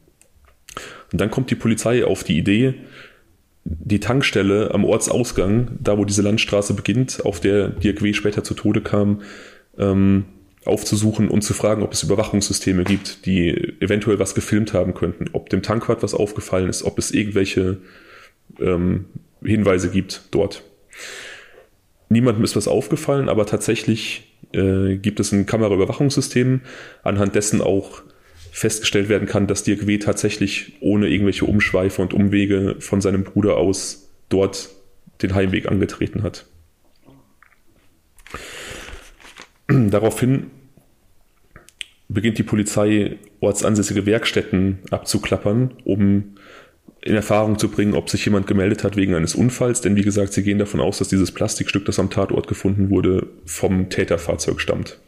Und dann kommt die Polizei auf die Idee, die Tankstelle am Ortsausgang, da wo diese Landstraße beginnt, auf der Dirk W. später zu Tode kam, ähm, aufzusuchen und zu fragen, ob es Überwachungssysteme gibt, die eventuell was gefilmt haben könnten, ob dem Tankwart was aufgefallen ist, ob es irgendwelche ähm, Hinweise gibt dort. Niemandem ist was aufgefallen, aber tatsächlich äh, gibt es ein Kameraüberwachungssystem, anhand dessen auch festgestellt werden kann, dass Dirk W. tatsächlich ohne irgendwelche Umschweife und Umwege von seinem Bruder aus dort den Heimweg angetreten hat. Daraufhin beginnt die Polizei ortsansässige Werkstätten abzuklappern, um in Erfahrung zu bringen, ob sich jemand gemeldet hat wegen eines Unfalls. Denn wie gesagt, sie gehen davon aus, dass dieses Plastikstück, das am Tatort gefunden wurde, vom Täterfahrzeug stammt.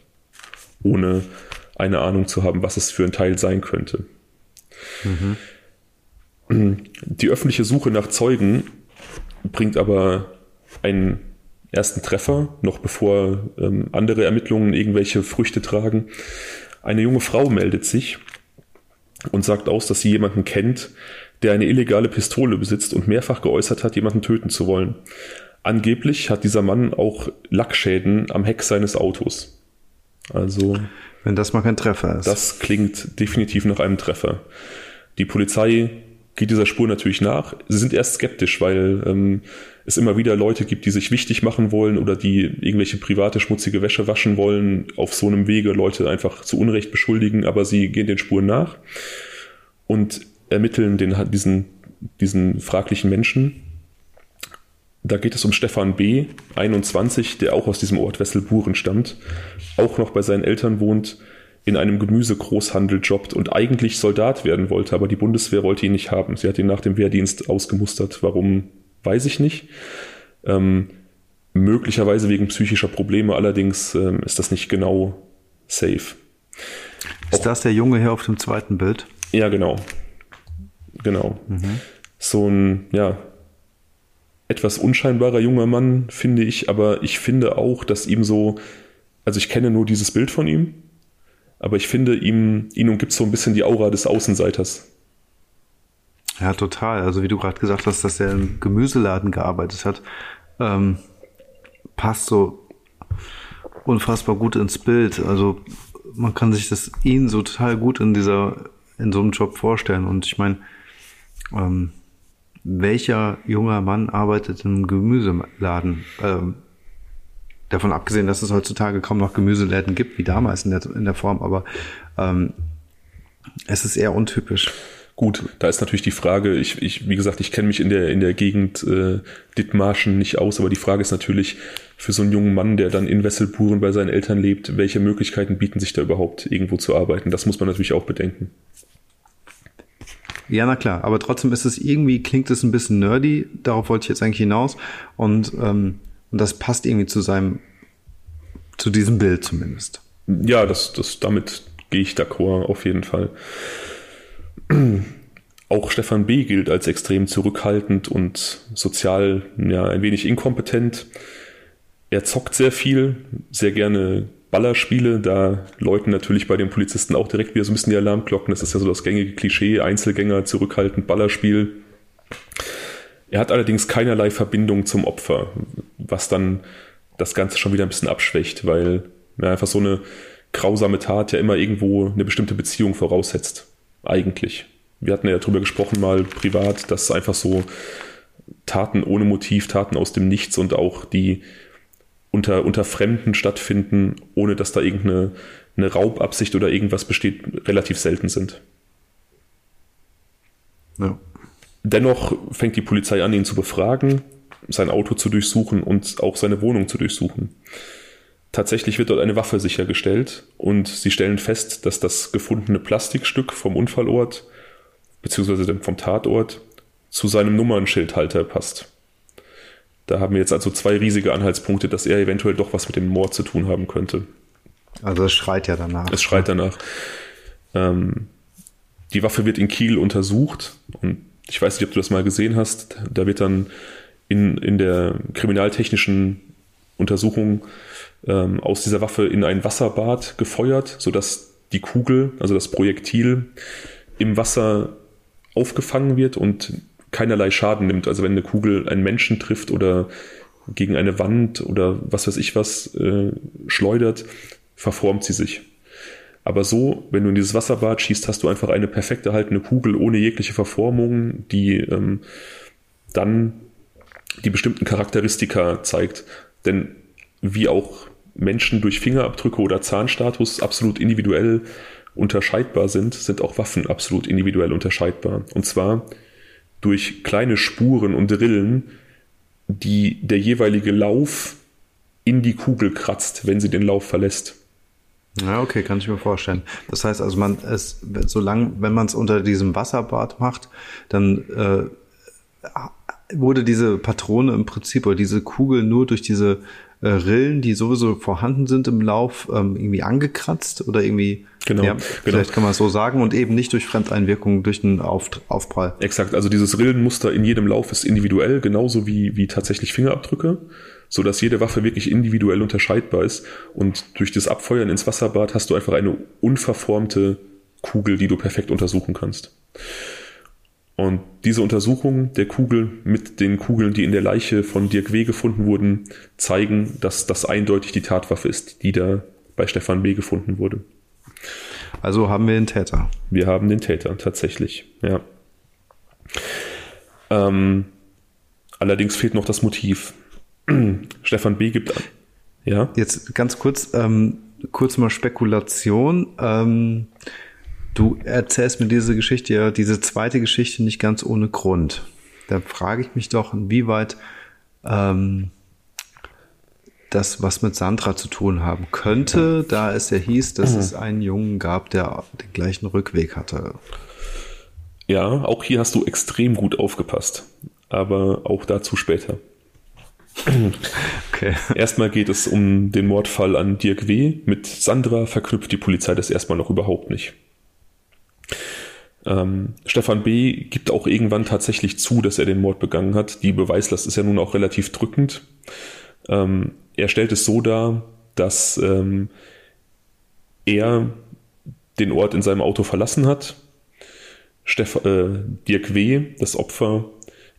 Ohne eine Ahnung zu haben, was es für ein Teil sein könnte. Mhm. Die öffentliche Suche nach Zeugen bringt aber einen ersten Treffer, noch bevor ähm, andere Ermittlungen irgendwelche Früchte tragen. Eine junge Frau meldet sich und sagt aus, dass sie jemanden kennt, der eine illegale Pistole besitzt und mehrfach geäußert hat, jemanden töten zu wollen. Angeblich hat dieser Mann auch Lackschäden am Heck seines Autos. Also. Wenn das mal kein Treffer ist. Das klingt definitiv nach einem Treffer. Die Polizei geht dieser Spur natürlich nach. Sie sind erst skeptisch, weil ähm, es immer wieder Leute gibt, die sich wichtig machen wollen oder die irgendwelche private schmutzige Wäsche waschen wollen, auf so einem Wege Leute einfach zu Unrecht beschuldigen, aber sie gehen den Spuren nach und ermitteln den, diesen, diesen fraglichen Menschen. Da geht es um Stefan B., 21, der auch aus diesem Ort Wesselburen stammt, auch noch bei seinen Eltern wohnt, in einem Gemüsegroßhandel jobbt und eigentlich Soldat werden wollte, aber die Bundeswehr wollte ihn nicht haben. Sie hat ihn nach dem Wehrdienst ausgemustert. Warum, weiß ich nicht. Ähm, möglicherweise wegen psychischer Probleme, allerdings ähm, ist das nicht genau safe. Ist Auch, das der Junge hier auf dem zweiten Bild? Ja, genau. Genau. Mhm. So ein, ja, etwas unscheinbarer junger Mann, finde ich, aber ich finde auch, dass ihm so, also ich kenne nur dieses Bild von ihm, aber ich finde, ihm, ihm umgibt so ein bisschen die Aura des Außenseiters. Ja, total. Also wie du gerade gesagt hast, dass er im Gemüseladen gearbeitet hat, ähm, passt so unfassbar gut ins Bild. Also man kann sich das ihn so total gut in dieser, in so einem Job vorstellen. Und ich meine, ähm, welcher junger Mann arbeitet im Gemüseladen? Ähm, davon abgesehen, dass es heutzutage kaum noch Gemüseläden gibt, wie damals in der, in der Form, aber ähm, es ist eher untypisch. Gut, da ist natürlich die Frage, ich, ich wie gesagt, ich kenne mich in der, in der Gegend äh, Dithmarschen nicht aus, aber die Frage ist natürlich für so einen jungen Mann, der dann in Wesselburen bei seinen Eltern lebt, welche Möglichkeiten bieten sich da überhaupt irgendwo zu arbeiten? Das muss man natürlich auch bedenken. Ja, na klar, aber trotzdem ist es irgendwie, klingt es ein bisschen nerdy, darauf wollte ich jetzt eigentlich hinaus. Und, ähm, und das passt irgendwie zu seinem, zu diesem Bild zumindest. Ja, das, das, damit gehe ich d'accord, auf jeden Fall. [clears throat] Auch Stefan B. gilt als extrem zurückhaltend und sozial ja, ein wenig inkompetent. Er zockt sehr viel, sehr gerne Ballerspiele, da läuten natürlich bei den Polizisten auch direkt wieder so ein bisschen die Alarmglocken. Das ist ja so das gängige Klischee, Einzelgänger, zurückhaltend, Ballerspiel. Er hat allerdings keinerlei Verbindung zum Opfer, was dann das Ganze schon wieder ein bisschen abschwächt, weil ja, einfach so eine grausame Tat ja immer irgendwo eine bestimmte Beziehung voraussetzt. Eigentlich. Wir hatten ja darüber gesprochen mal privat, dass einfach so Taten ohne Motiv, Taten aus dem Nichts und auch die unter, unter Fremden stattfinden, ohne dass da irgendeine eine Raubabsicht oder irgendwas besteht, relativ selten sind. Ja. Dennoch fängt die Polizei an, ihn zu befragen, sein Auto zu durchsuchen und auch seine Wohnung zu durchsuchen. Tatsächlich wird dort eine Waffe sichergestellt und sie stellen fest, dass das gefundene Plastikstück vom Unfallort bzw. vom Tatort zu seinem Nummernschildhalter passt. Da haben wir jetzt also zwei riesige Anhaltspunkte, dass er eventuell doch was mit dem Mord zu tun haben könnte. Also es schreit ja danach. Es schreit danach. Ähm, die Waffe wird in Kiel untersucht und ich weiß nicht, ob du das mal gesehen hast. Da wird dann in, in der kriminaltechnischen Untersuchung ähm, aus dieser Waffe in ein Wasserbad gefeuert, sodass die Kugel, also das Projektil, im Wasser aufgefangen wird und keinerlei Schaden nimmt. Also wenn eine Kugel einen Menschen trifft oder gegen eine Wand oder was weiß ich was äh, schleudert, verformt sie sich. Aber so, wenn du in dieses Wasserbad schießt, hast du einfach eine perfekt erhaltene Kugel ohne jegliche Verformung, die ähm, dann die bestimmten Charakteristika zeigt. Denn wie auch Menschen durch Fingerabdrücke oder Zahnstatus absolut individuell unterscheidbar sind, sind auch Waffen absolut individuell unterscheidbar. Und zwar durch kleine Spuren und Rillen, die der jeweilige Lauf in die Kugel kratzt, wenn sie den Lauf verlässt. Ja, okay, kann ich mir vorstellen. Das heißt also, man es, solange, wenn man es unter diesem Wasserbad macht, dann äh, wurde diese Patrone im Prinzip oder diese Kugel nur durch diese äh, Rillen, die sowieso vorhanden sind im Lauf, ähm, irgendwie angekratzt oder irgendwie. Genau, ja, genau. Vielleicht kann man es so sagen und eben nicht durch Fremdeinwirkung, durch einen Auf, Aufprall. Exakt, also dieses Rillenmuster in jedem Lauf ist individuell, genauso wie, wie tatsächlich Fingerabdrücke, so dass jede Waffe wirklich individuell unterscheidbar ist. Und durch das Abfeuern ins Wasserbad hast du einfach eine unverformte Kugel, die du perfekt untersuchen kannst. Und diese Untersuchung der Kugel mit den Kugeln, die in der Leiche von Dirk W. gefunden wurden, zeigen, dass das eindeutig die Tatwaffe ist, die da bei Stefan B. gefunden wurde. Also haben wir den Täter. Wir haben den Täter, tatsächlich, ja. Ähm, allerdings fehlt noch das Motiv. [clears throat] Stefan B. gibt an. Ja. Jetzt ganz kurz, ähm, kurz mal Spekulation. Ähm, Du erzählst mir diese Geschichte ja, diese zweite Geschichte nicht ganz ohne Grund. Da frage ich mich doch, inwieweit ähm, das was mit Sandra zu tun haben könnte, da es ja hieß, dass mhm. es einen Jungen gab, der den gleichen Rückweg hatte. Ja, auch hier hast du extrem gut aufgepasst, aber auch dazu später. Okay. Erstmal geht es um den Mordfall an Dirk W. Mit Sandra verknüpft die Polizei das erstmal noch überhaupt nicht. Ähm, Stefan B. gibt auch irgendwann tatsächlich zu, dass er den Mord begangen hat. Die Beweislast ist ja nun auch relativ drückend. Ähm, er stellt es so dar, dass ähm, er den Ort in seinem Auto verlassen hat. Steff äh, Dirk W., das Opfer,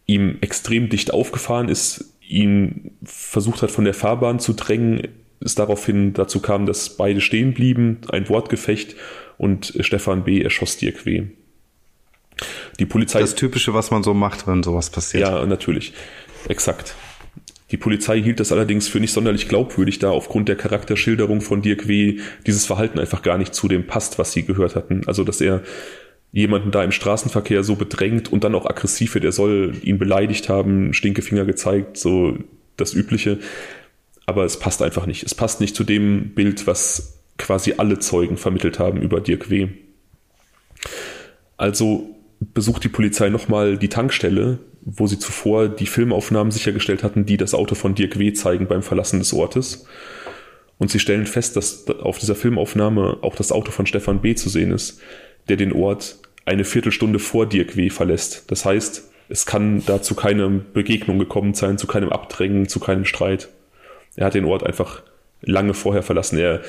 ihm extrem dicht aufgefahren ist, ihn versucht hat von der Fahrbahn zu drängen, es daraufhin dazu kam, dass beide stehen blieben, ein Wortgefecht und Stefan B. erschoss Dirk W. Die Polizei. Das Typische, was man so macht, wenn sowas passiert. Ja, natürlich. Exakt. Die Polizei hielt das allerdings für nicht sonderlich glaubwürdig, da aufgrund der Charakterschilderung von Dirk W. dieses Verhalten einfach gar nicht zu dem passt, was sie gehört hatten. Also, dass er jemanden da im Straßenverkehr so bedrängt und dann auch aggressiv wird, er soll ihn beleidigt haben, Stinkefinger gezeigt, so das Übliche. Aber es passt einfach nicht. Es passt nicht zu dem Bild, was quasi alle Zeugen vermittelt haben über Dirk W. Also besucht die Polizei nochmal die Tankstelle, wo sie zuvor die Filmaufnahmen sichergestellt hatten, die das Auto von Dirk W. zeigen beim Verlassen des Ortes. Und sie stellen fest, dass auf dieser Filmaufnahme auch das Auto von Stefan B. zu sehen ist, der den Ort eine Viertelstunde vor Dirk W. verlässt. Das heißt, es kann da zu keiner Begegnung gekommen sein, zu keinem Abdrängen, zu keinem Streit. Er hat den Ort einfach lange vorher verlassen. Er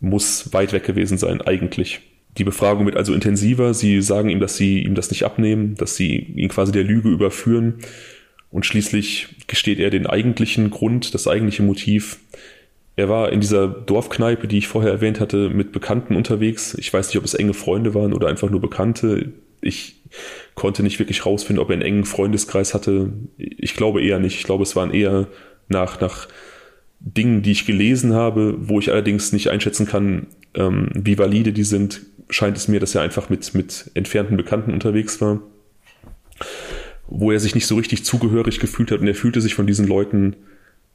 muss weit weg gewesen sein, eigentlich. Die Befragung wird also intensiver. Sie sagen ihm, dass sie ihm das nicht abnehmen, dass sie ihn quasi der Lüge überführen. Und schließlich gesteht er den eigentlichen Grund, das eigentliche Motiv. Er war in dieser Dorfkneipe, die ich vorher erwähnt hatte, mit Bekannten unterwegs. Ich weiß nicht, ob es enge Freunde waren oder einfach nur Bekannte. Ich konnte nicht wirklich rausfinden, ob er einen engen Freundeskreis hatte. Ich glaube eher nicht. Ich glaube, es waren eher nach, nach Dingen, die ich gelesen habe, wo ich allerdings nicht einschätzen kann, ähm, wie valide die sind, scheint es mir, dass er einfach mit, mit entfernten Bekannten unterwegs war, wo er sich nicht so richtig zugehörig gefühlt hat und er fühlte sich von diesen Leuten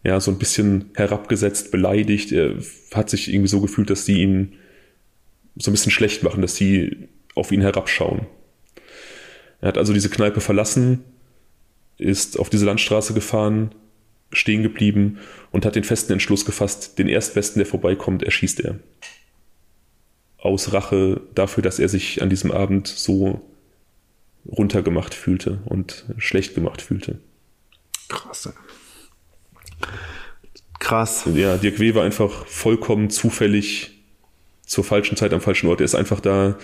ja so ein bisschen herabgesetzt, beleidigt. Er hat sich irgendwie so gefühlt, dass die ihn so ein bisschen schlecht machen, dass sie auf ihn herabschauen. Er hat also diese Kneipe verlassen, ist auf diese Landstraße gefahren, stehen geblieben und hat den festen Entschluss gefasst, den Erstbesten, der vorbeikommt, erschießt er aus Rache dafür, dass er sich an diesem Abend so runtergemacht fühlte und schlecht gemacht fühlte. Krass. Krass. Ja, Dirk W. war einfach vollkommen zufällig zur falschen Zeit am falschen Ort. Er ist einfach da,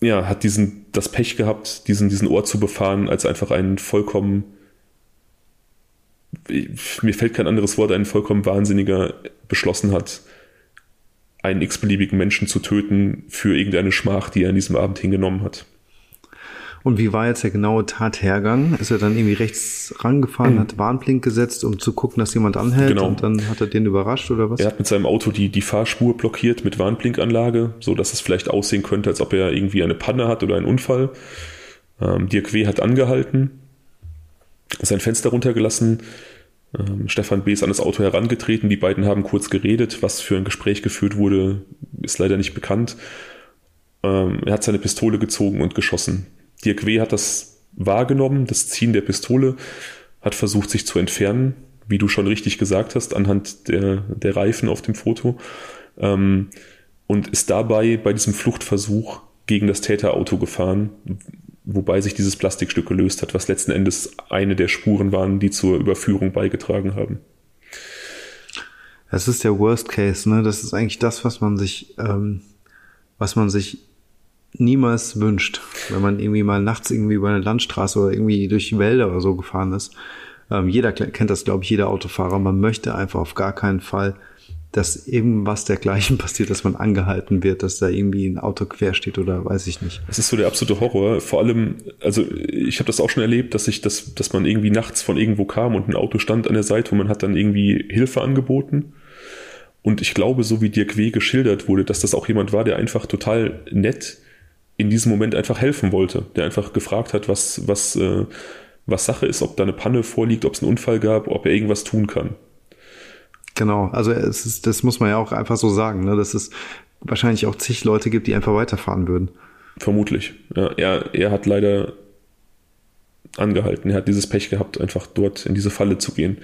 ja, hat diesen, das Pech gehabt, diesen, diesen Ort zu befahren, als einfach ein vollkommen, mir fällt kein anderes Wort, ein vollkommen Wahnsinniger beschlossen hat, einen x-beliebigen Menschen zu töten für irgendeine Schmach, die er an diesem Abend hingenommen hat. Und wie war jetzt der genaue Tathergang? Ist er dann irgendwie rechts rangefahren, hat Warnblink gesetzt, um zu gucken, dass jemand anhält Genau. und dann hat er den überrascht oder was? Er hat mit seinem Auto die, die Fahrspur blockiert mit Warnblinkanlage, so dass es vielleicht aussehen könnte, als ob er irgendwie eine Panne hat oder einen Unfall. Ähm, Dirk W. hat angehalten, sein Fenster runtergelassen. Ähm, Stefan B. ist an das Auto herangetreten. Die beiden haben kurz geredet. Was für ein Gespräch geführt wurde, ist leider nicht bekannt. Ähm, er hat seine Pistole gezogen und geschossen. Dirk W. hat das wahrgenommen, das Ziehen der Pistole, hat versucht, sich zu entfernen, wie du schon richtig gesagt hast, anhand der, der Reifen auf dem Foto. Ähm, und ist dabei bei diesem Fluchtversuch gegen das Täterauto gefahren, wobei sich dieses Plastikstück gelöst hat, was letzten Endes eine der Spuren waren, die zur Überführung beigetragen haben. Das ist der Worst Case, ne? Das ist eigentlich das, was man sich, ähm, was man sich niemals wünscht, wenn man irgendwie mal nachts irgendwie über eine Landstraße oder irgendwie durch Wälder oder so gefahren ist. Ähm, jeder kennt das, glaube ich, jeder Autofahrer. Man möchte einfach auf gar keinen Fall, dass irgendwas dergleichen [laughs] passiert, dass man angehalten wird, dass da irgendwie ein Auto quer steht oder weiß ich nicht. Es ist so der absolute Horror. Vor allem, also ich habe das auch schon erlebt, dass ich das, dass man irgendwie nachts von irgendwo kam und ein Auto stand an der Seite und man hat dann irgendwie Hilfe angeboten. Und ich glaube, so wie Dirk W. geschildert wurde, dass das auch jemand war, der einfach total nett in diesem Moment einfach helfen wollte, der einfach gefragt hat, was, was, äh, was Sache ist, ob da eine Panne vorliegt, ob es einen Unfall gab, ob er irgendwas tun kann. Genau, also es ist, das muss man ja auch einfach so sagen, ne? dass es wahrscheinlich auch zig Leute gibt, die einfach weiterfahren würden. Vermutlich. Ja, er, er hat leider angehalten. Er hat dieses Pech gehabt, einfach dort in diese Falle zu gehen.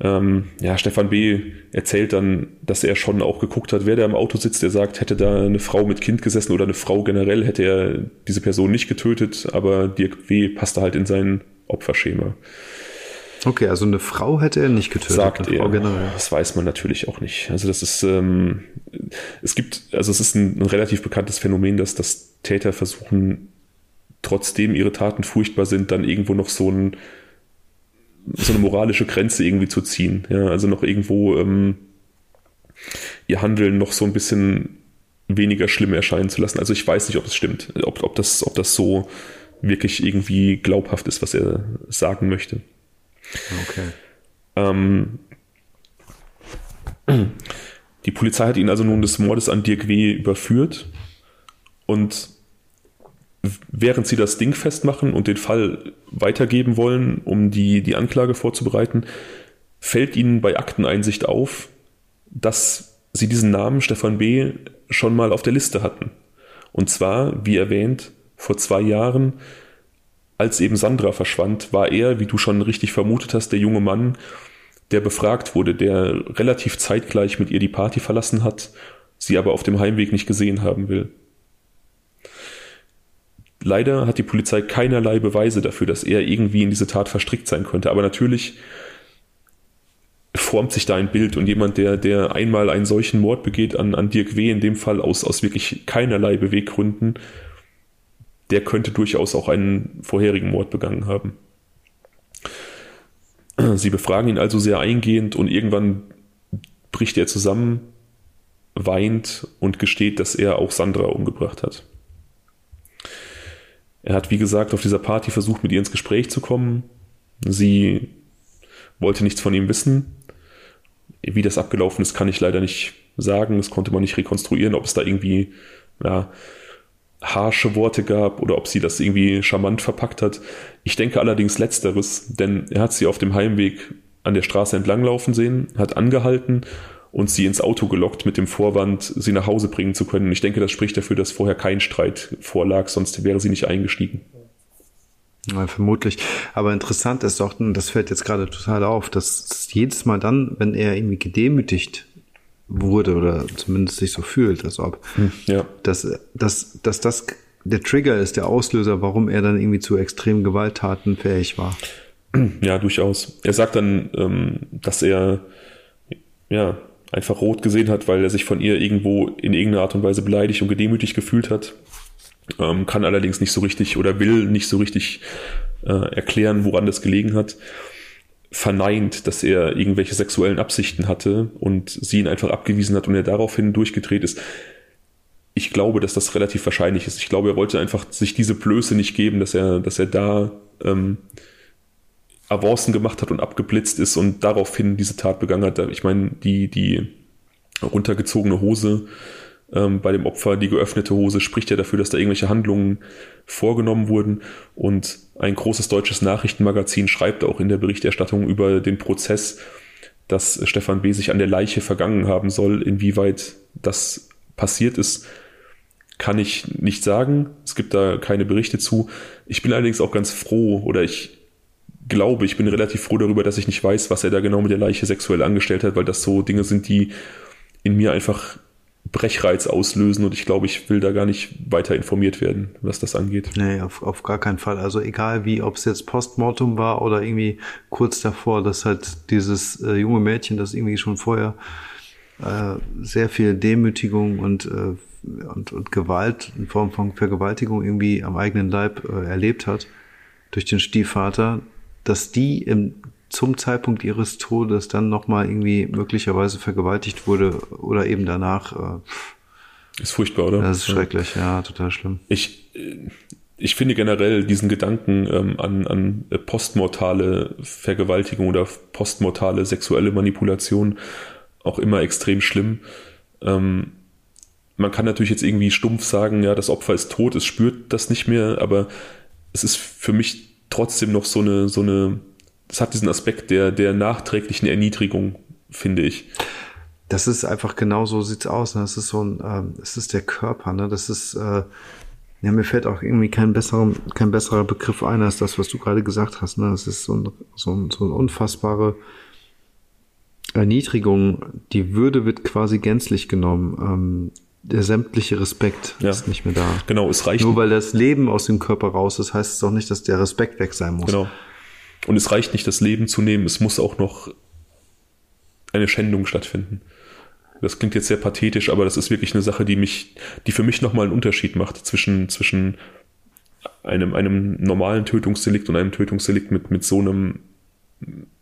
Ähm, ja, Stefan B. erzählt dann, dass er schon auch geguckt hat, wer da im Auto sitzt. Er sagt, hätte da eine Frau mit Kind gesessen oder eine Frau generell, hätte er diese Person nicht getötet, aber Dirk W. passte halt in sein Opferschema. Okay, also eine Frau hätte er nicht getötet. Sagt er. Generell. Das weiß man natürlich auch nicht. Also das ist, ähm, es gibt, also es ist ein, ein relativ bekanntes Phänomen, dass, dass Täter versuchen, trotzdem ihre Taten furchtbar sind, dann irgendwo noch so ein so eine moralische Grenze irgendwie zu ziehen. Ja, also noch irgendwo ähm, ihr Handeln noch so ein bisschen weniger schlimm erscheinen zu lassen. Also ich weiß nicht, ob es stimmt, ob, ob, das, ob das so wirklich irgendwie glaubhaft ist, was er sagen möchte. Okay. Ähm, die Polizei hat ihn also nun des Mordes an Dirk W. überführt und während sie das Ding festmachen und den Fall weitergeben wollen, um die, die Anklage vorzubereiten, fällt ihnen bei Akteneinsicht auf, dass sie diesen Namen Stefan B. schon mal auf der Liste hatten. Und zwar, wie erwähnt, vor zwei Jahren, als eben Sandra verschwand, war er, wie du schon richtig vermutet hast, der junge Mann, der befragt wurde, der relativ zeitgleich mit ihr die Party verlassen hat, sie aber auf dem Heimweg nicht gesehen haben will. Leider hat die Polizei keinerlei Beweise dafür, dass er irgendwie in diese Tat verstrickt sein könnte. Aber natürlich formt sich da ein Bild und jemand, der, der einmal einen solchen Mord begeht an, an Dirk W. in dem Fall aus, aus wirklich keinerlei Beweggründen, der könnte durchaus auch einen vorherigen Mord begangen haben. Sie befragen ihn also sehr eingehend und irgendwann bricht er zusammen, weint und gesteht, dass er auch Sandra umgebracht hat. Er hat, wie gesagt, auf dieser Party versucht, mit ihr ins Gespräch zu kommen. Sie wollte nichts von ihm wissen. Wie das abgelaufen ist, kann ich leider nicht sagen. Das konnte man nicht rekonstruieren, ob es da irgendwie ja, harsche Worte gab oder ob sie das irgendwie charmant verpackt hat. Ich denke allerdings letzteres, denn er hat sie auf dem Heimweg an der Straße entlanglaufen sehen, hat angehalten und sie ins Auto gelockt mit dem Vorwand, sie nach Hause bringen zu können. Ich denke, das spricht dafür, dass vorher kein Streit vorlag, sonst wäre sie nicht eingestiegen. Ja, vermutlich. Aber interessant ist doch, und das fällt jetzt gerade total auf, dass jedes Mal dann, wenn er irgendwie gedemütigt wurde oder zumindest sich so fühlt, als ob, Ja. dass, dass, dass das der Trigger ist, der Auslöser, warum er dann irgendwie zu extremen Gewalttaten fähig war. Ja, durchaus. Er sagt dann, ähm, dass er ja einfach rot gesehen hat, weil er sich von ihr irgendwo in irgendeiner Art und Weise beleidigt und gedemütigt gefühlt hat. Ähm, kann allerdings nicht so richtig oder will nicht so richtig äh, erklären, woran das gelegen hat. Verneint, dass er irgendwelche sexuellen Absichten hatte und sie ihn einfach abgewiesen hat und er daraufhin durchgedreht ist. ich glaube, dass das relativ wahrscheinlich ist. Ich glaube, er wollte einfach sich diese Blöße nicht geben, dass er, dass er da ähm, Avancen gemacht hat und abgeblitzt ist und daraufhin diese Tat begangen hat. Ich meine, die, die runtergezogene Hose ähm, bei dem Opfer, die geöffnete Hose, spricht ja dafür, dass da irgendwelche Handlungen vorgenommen wurden. Und ein großes deutsches Nachrichtenmagazin schreibt auch in der Berichterstattung über den Prozess, dass Stefan B. sich an der Leiche vergangen haben soll. Inwieweit das passiert ist, kann ich nicht sagen. Es gibt da keine Berichte zu. Ich bin allerdings auch ganz froh oder ich glaube, ich bin relativ froh darüber, dass ich nicht weiß, was er da genau mit der Leiche sexuell angestellt hat, weil das so Dinge sind, die in mir einfach Brechreiz auslösen und ich glaube, ich will da gar nicht weiter informiert werden, was das angeht. Nee, auf, auf gar keinen Fall. Also egal wie, ob es jetzt Postmortem war oder irgendwie kurz davor, dass halt dieses äh, junge Mädchen, das irgendwie schon vorher äh, sehr viel Demütigung und, äh, und, und Gewalt in Form von Vergewaltigung irgendwie am eigenen Leib äh, erlebt hat durch den Stiefvater, dass die im zum Zeitpunkt ihres Todes dann nochmal irgendwie möglicherweise vergewaltigt wurde oder eben danach. Äh, ist furchtbar, oder? Das ist schrecklich, ja, ja total schlimm. Ich, äh, ich finde generell diesen Gedanken ähm, an, an postmortale Vergewaltigung oder postmortale sexuelle Manipulation auch immer extrem schlimm. Ähm, man kann natürlich jetzt irgendwie stumpf sagen, ja, das Opfer ist tot, es spürt das nicht mehr, aber es ist für mich trotzdem noch so eine, so eine es hat diesen Aspekt der, der nachträglichen Erniedrigung, finde ich. Das ist einfach genau so sieht's aus. Ne? Das ist so ein, ähm, es ist der Körper. Ne? Das ist, äh, ja, mir fällt auch irgendwie kein besserer, kein besserer Begriff ein als das, was du gerade gesagt hast. Ne? Das ist so ein, so ein, so ein unfassbare Erniedrigung. Die Würde wird quasi gänzlich genommen. Ähm, der sämtliche Respekt ja. ist nicht mehr da. Genau, es reicht. Nur weil das Leben aus dem Körper raus ist, heißt es auch nicht, dass der Respekt weg sein muss. Genau. Und es reicht nicht, das Leben zu nehmen, es muss auch noch eine Schändung stattfinden. Das klingt jetzt sehr pathetisch, aber das ist wirklich eine Sache, die mich, die für mich nochmal einen Unterschied macht zwischen, zwischen einem, einem normalen Tötungsdelikt und einem Tötungsdelikt mit, mit so einem,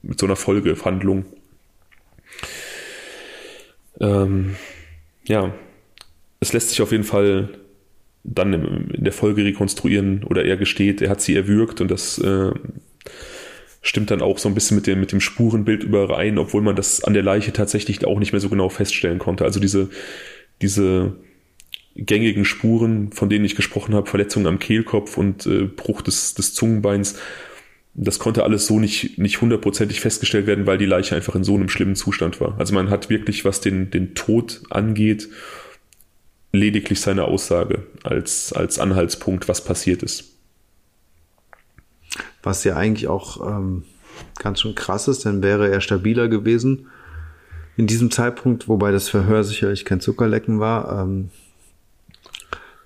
mit so einer Folgehandlung. Ähm, ja, es lässt sich auf jeden Fall dann in der Folge rekonstruieren oder er gesteht, er hat sie erwürgt und das äh, stimmt dann auch so ein bisschen mit dem, mit dem Spurenbild überein, obwohl man das an der Leiche tatsächlich auch nicht mehr so genau feststellen konnte. Also diese, diese gängigen Spuren, von denen ich gesprochen habe, Verletzungen am Kehlkopf und äh, Bruch des, des Zungenbeins, das konnte alles so nicht, nicht hundertprozentig festgestellt werden, weil die Leiche einfach in so einem schlimmen Zustand war. Also man hat wirklich, was den, den Tod angeht, lediglich seine Aussage als, als Anhaltspunkt, was passiert ist was ja eigentlich auch ähm, ganz schön krass ist, dann wäre er stabiler gewesen in diesem Zeitpunkt, wobei das Verhör sicherlich kein Zuckerlecken war, ähm,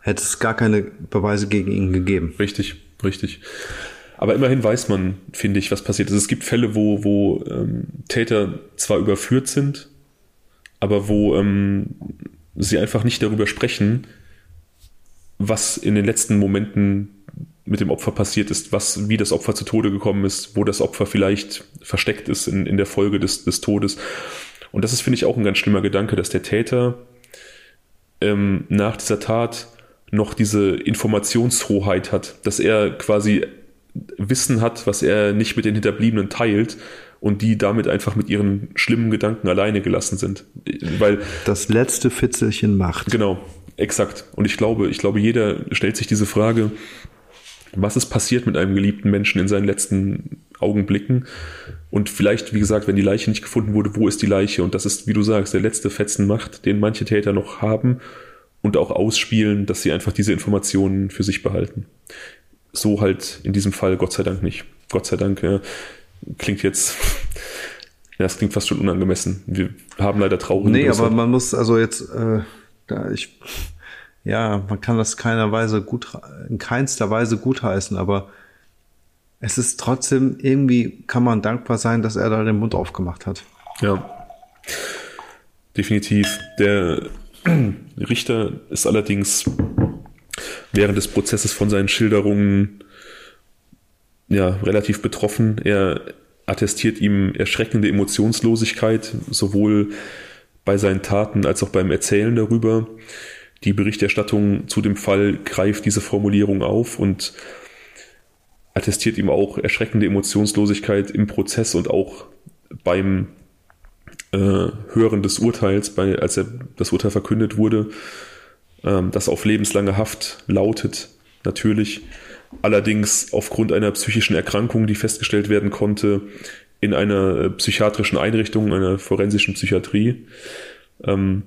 hätte es gar keine Beweise gegen ihn gegeben. Richtig, richtig. Aber immerhin weiß man, finde ich, was passiert ist. Es gibt Fälle, wo, wo ähm, Täter zwar überführt sind, aber wo ähm, sie einfach nicht darüber sprechen, was in den letzten Momenten mit dem Opfer passiert ist, was, wie das Opfer zu Tode gekommen ist, wo das Opfer vielleicht versteckt ist in, in der Folge des, des Todes. Und das ist, finde ich, auch ein ganz schlimmer Gedanke, dass der Täter ähm, nach dieser Tat noch diese Informationshoheit hat, dass er quasi Wissen hat, was er nicht mit den Hinterbliebenen teilt und die damit einfach mit ihren schlimmen Gedanken alleine gelassen sind. Weil das letzte Fitzelchen macht. Genau, exakt. Und ich glaube, ich glaube, jeder stellt sich diese Frage, was ist passiert mit einem geliebten Menschen in seinen letzten Augenblicken. Und vielleicht, wie gesagt, wenn die Leiche nicht gefunden wurde, wo ist die Leiche? Und das ist, wie du sagst, der letzte Fetzen Macht, den manche Täter noch haben und auch ausspielen, dass sie einfach diese Informationen für sich behalten. So halt in diesem Fall Gott sei Dank nicht. Gott sei Dank ja, klingt jetzt, [laughs] ja, es klingt fast schon unangemessen. Wir haben leider traurige Nee, Größe. aber man muss also jetzt, äh, da ich ja, man kann das keiner Weise gut, in keinster Weise gutheißen, aber es ist trotzdem irgendwie kann man dankbar sein, dass er da den Mund aufgemacht hat. Ja. Definitiv. Der [clears throat] Richter ist allerdings während des Prozesses von seinen Schilderungen ja relativ betroffen. Er attestiert ihm erschreckende Emotionslosigkeit, sowohl bei seinen Taten als auch beim Erzählen darüber. Die Berichterstattung zu dem Fall greift diese Formulierung auf und attestiert ihm auch erschreckende Emotionslosigkeit im Prozess und auch beim äh, Hören des Urteils, bei, als er das Urteil verkündet wurde, ähm, das auf lebenslange Haft lautet, natürlich. Allerdings aufgrund einer psychischen Erkrankung, die festgestellt werden konnte, in einer äh, psychiatrischen Einrichtung, einer forensischen Psychiatrie. Ähm,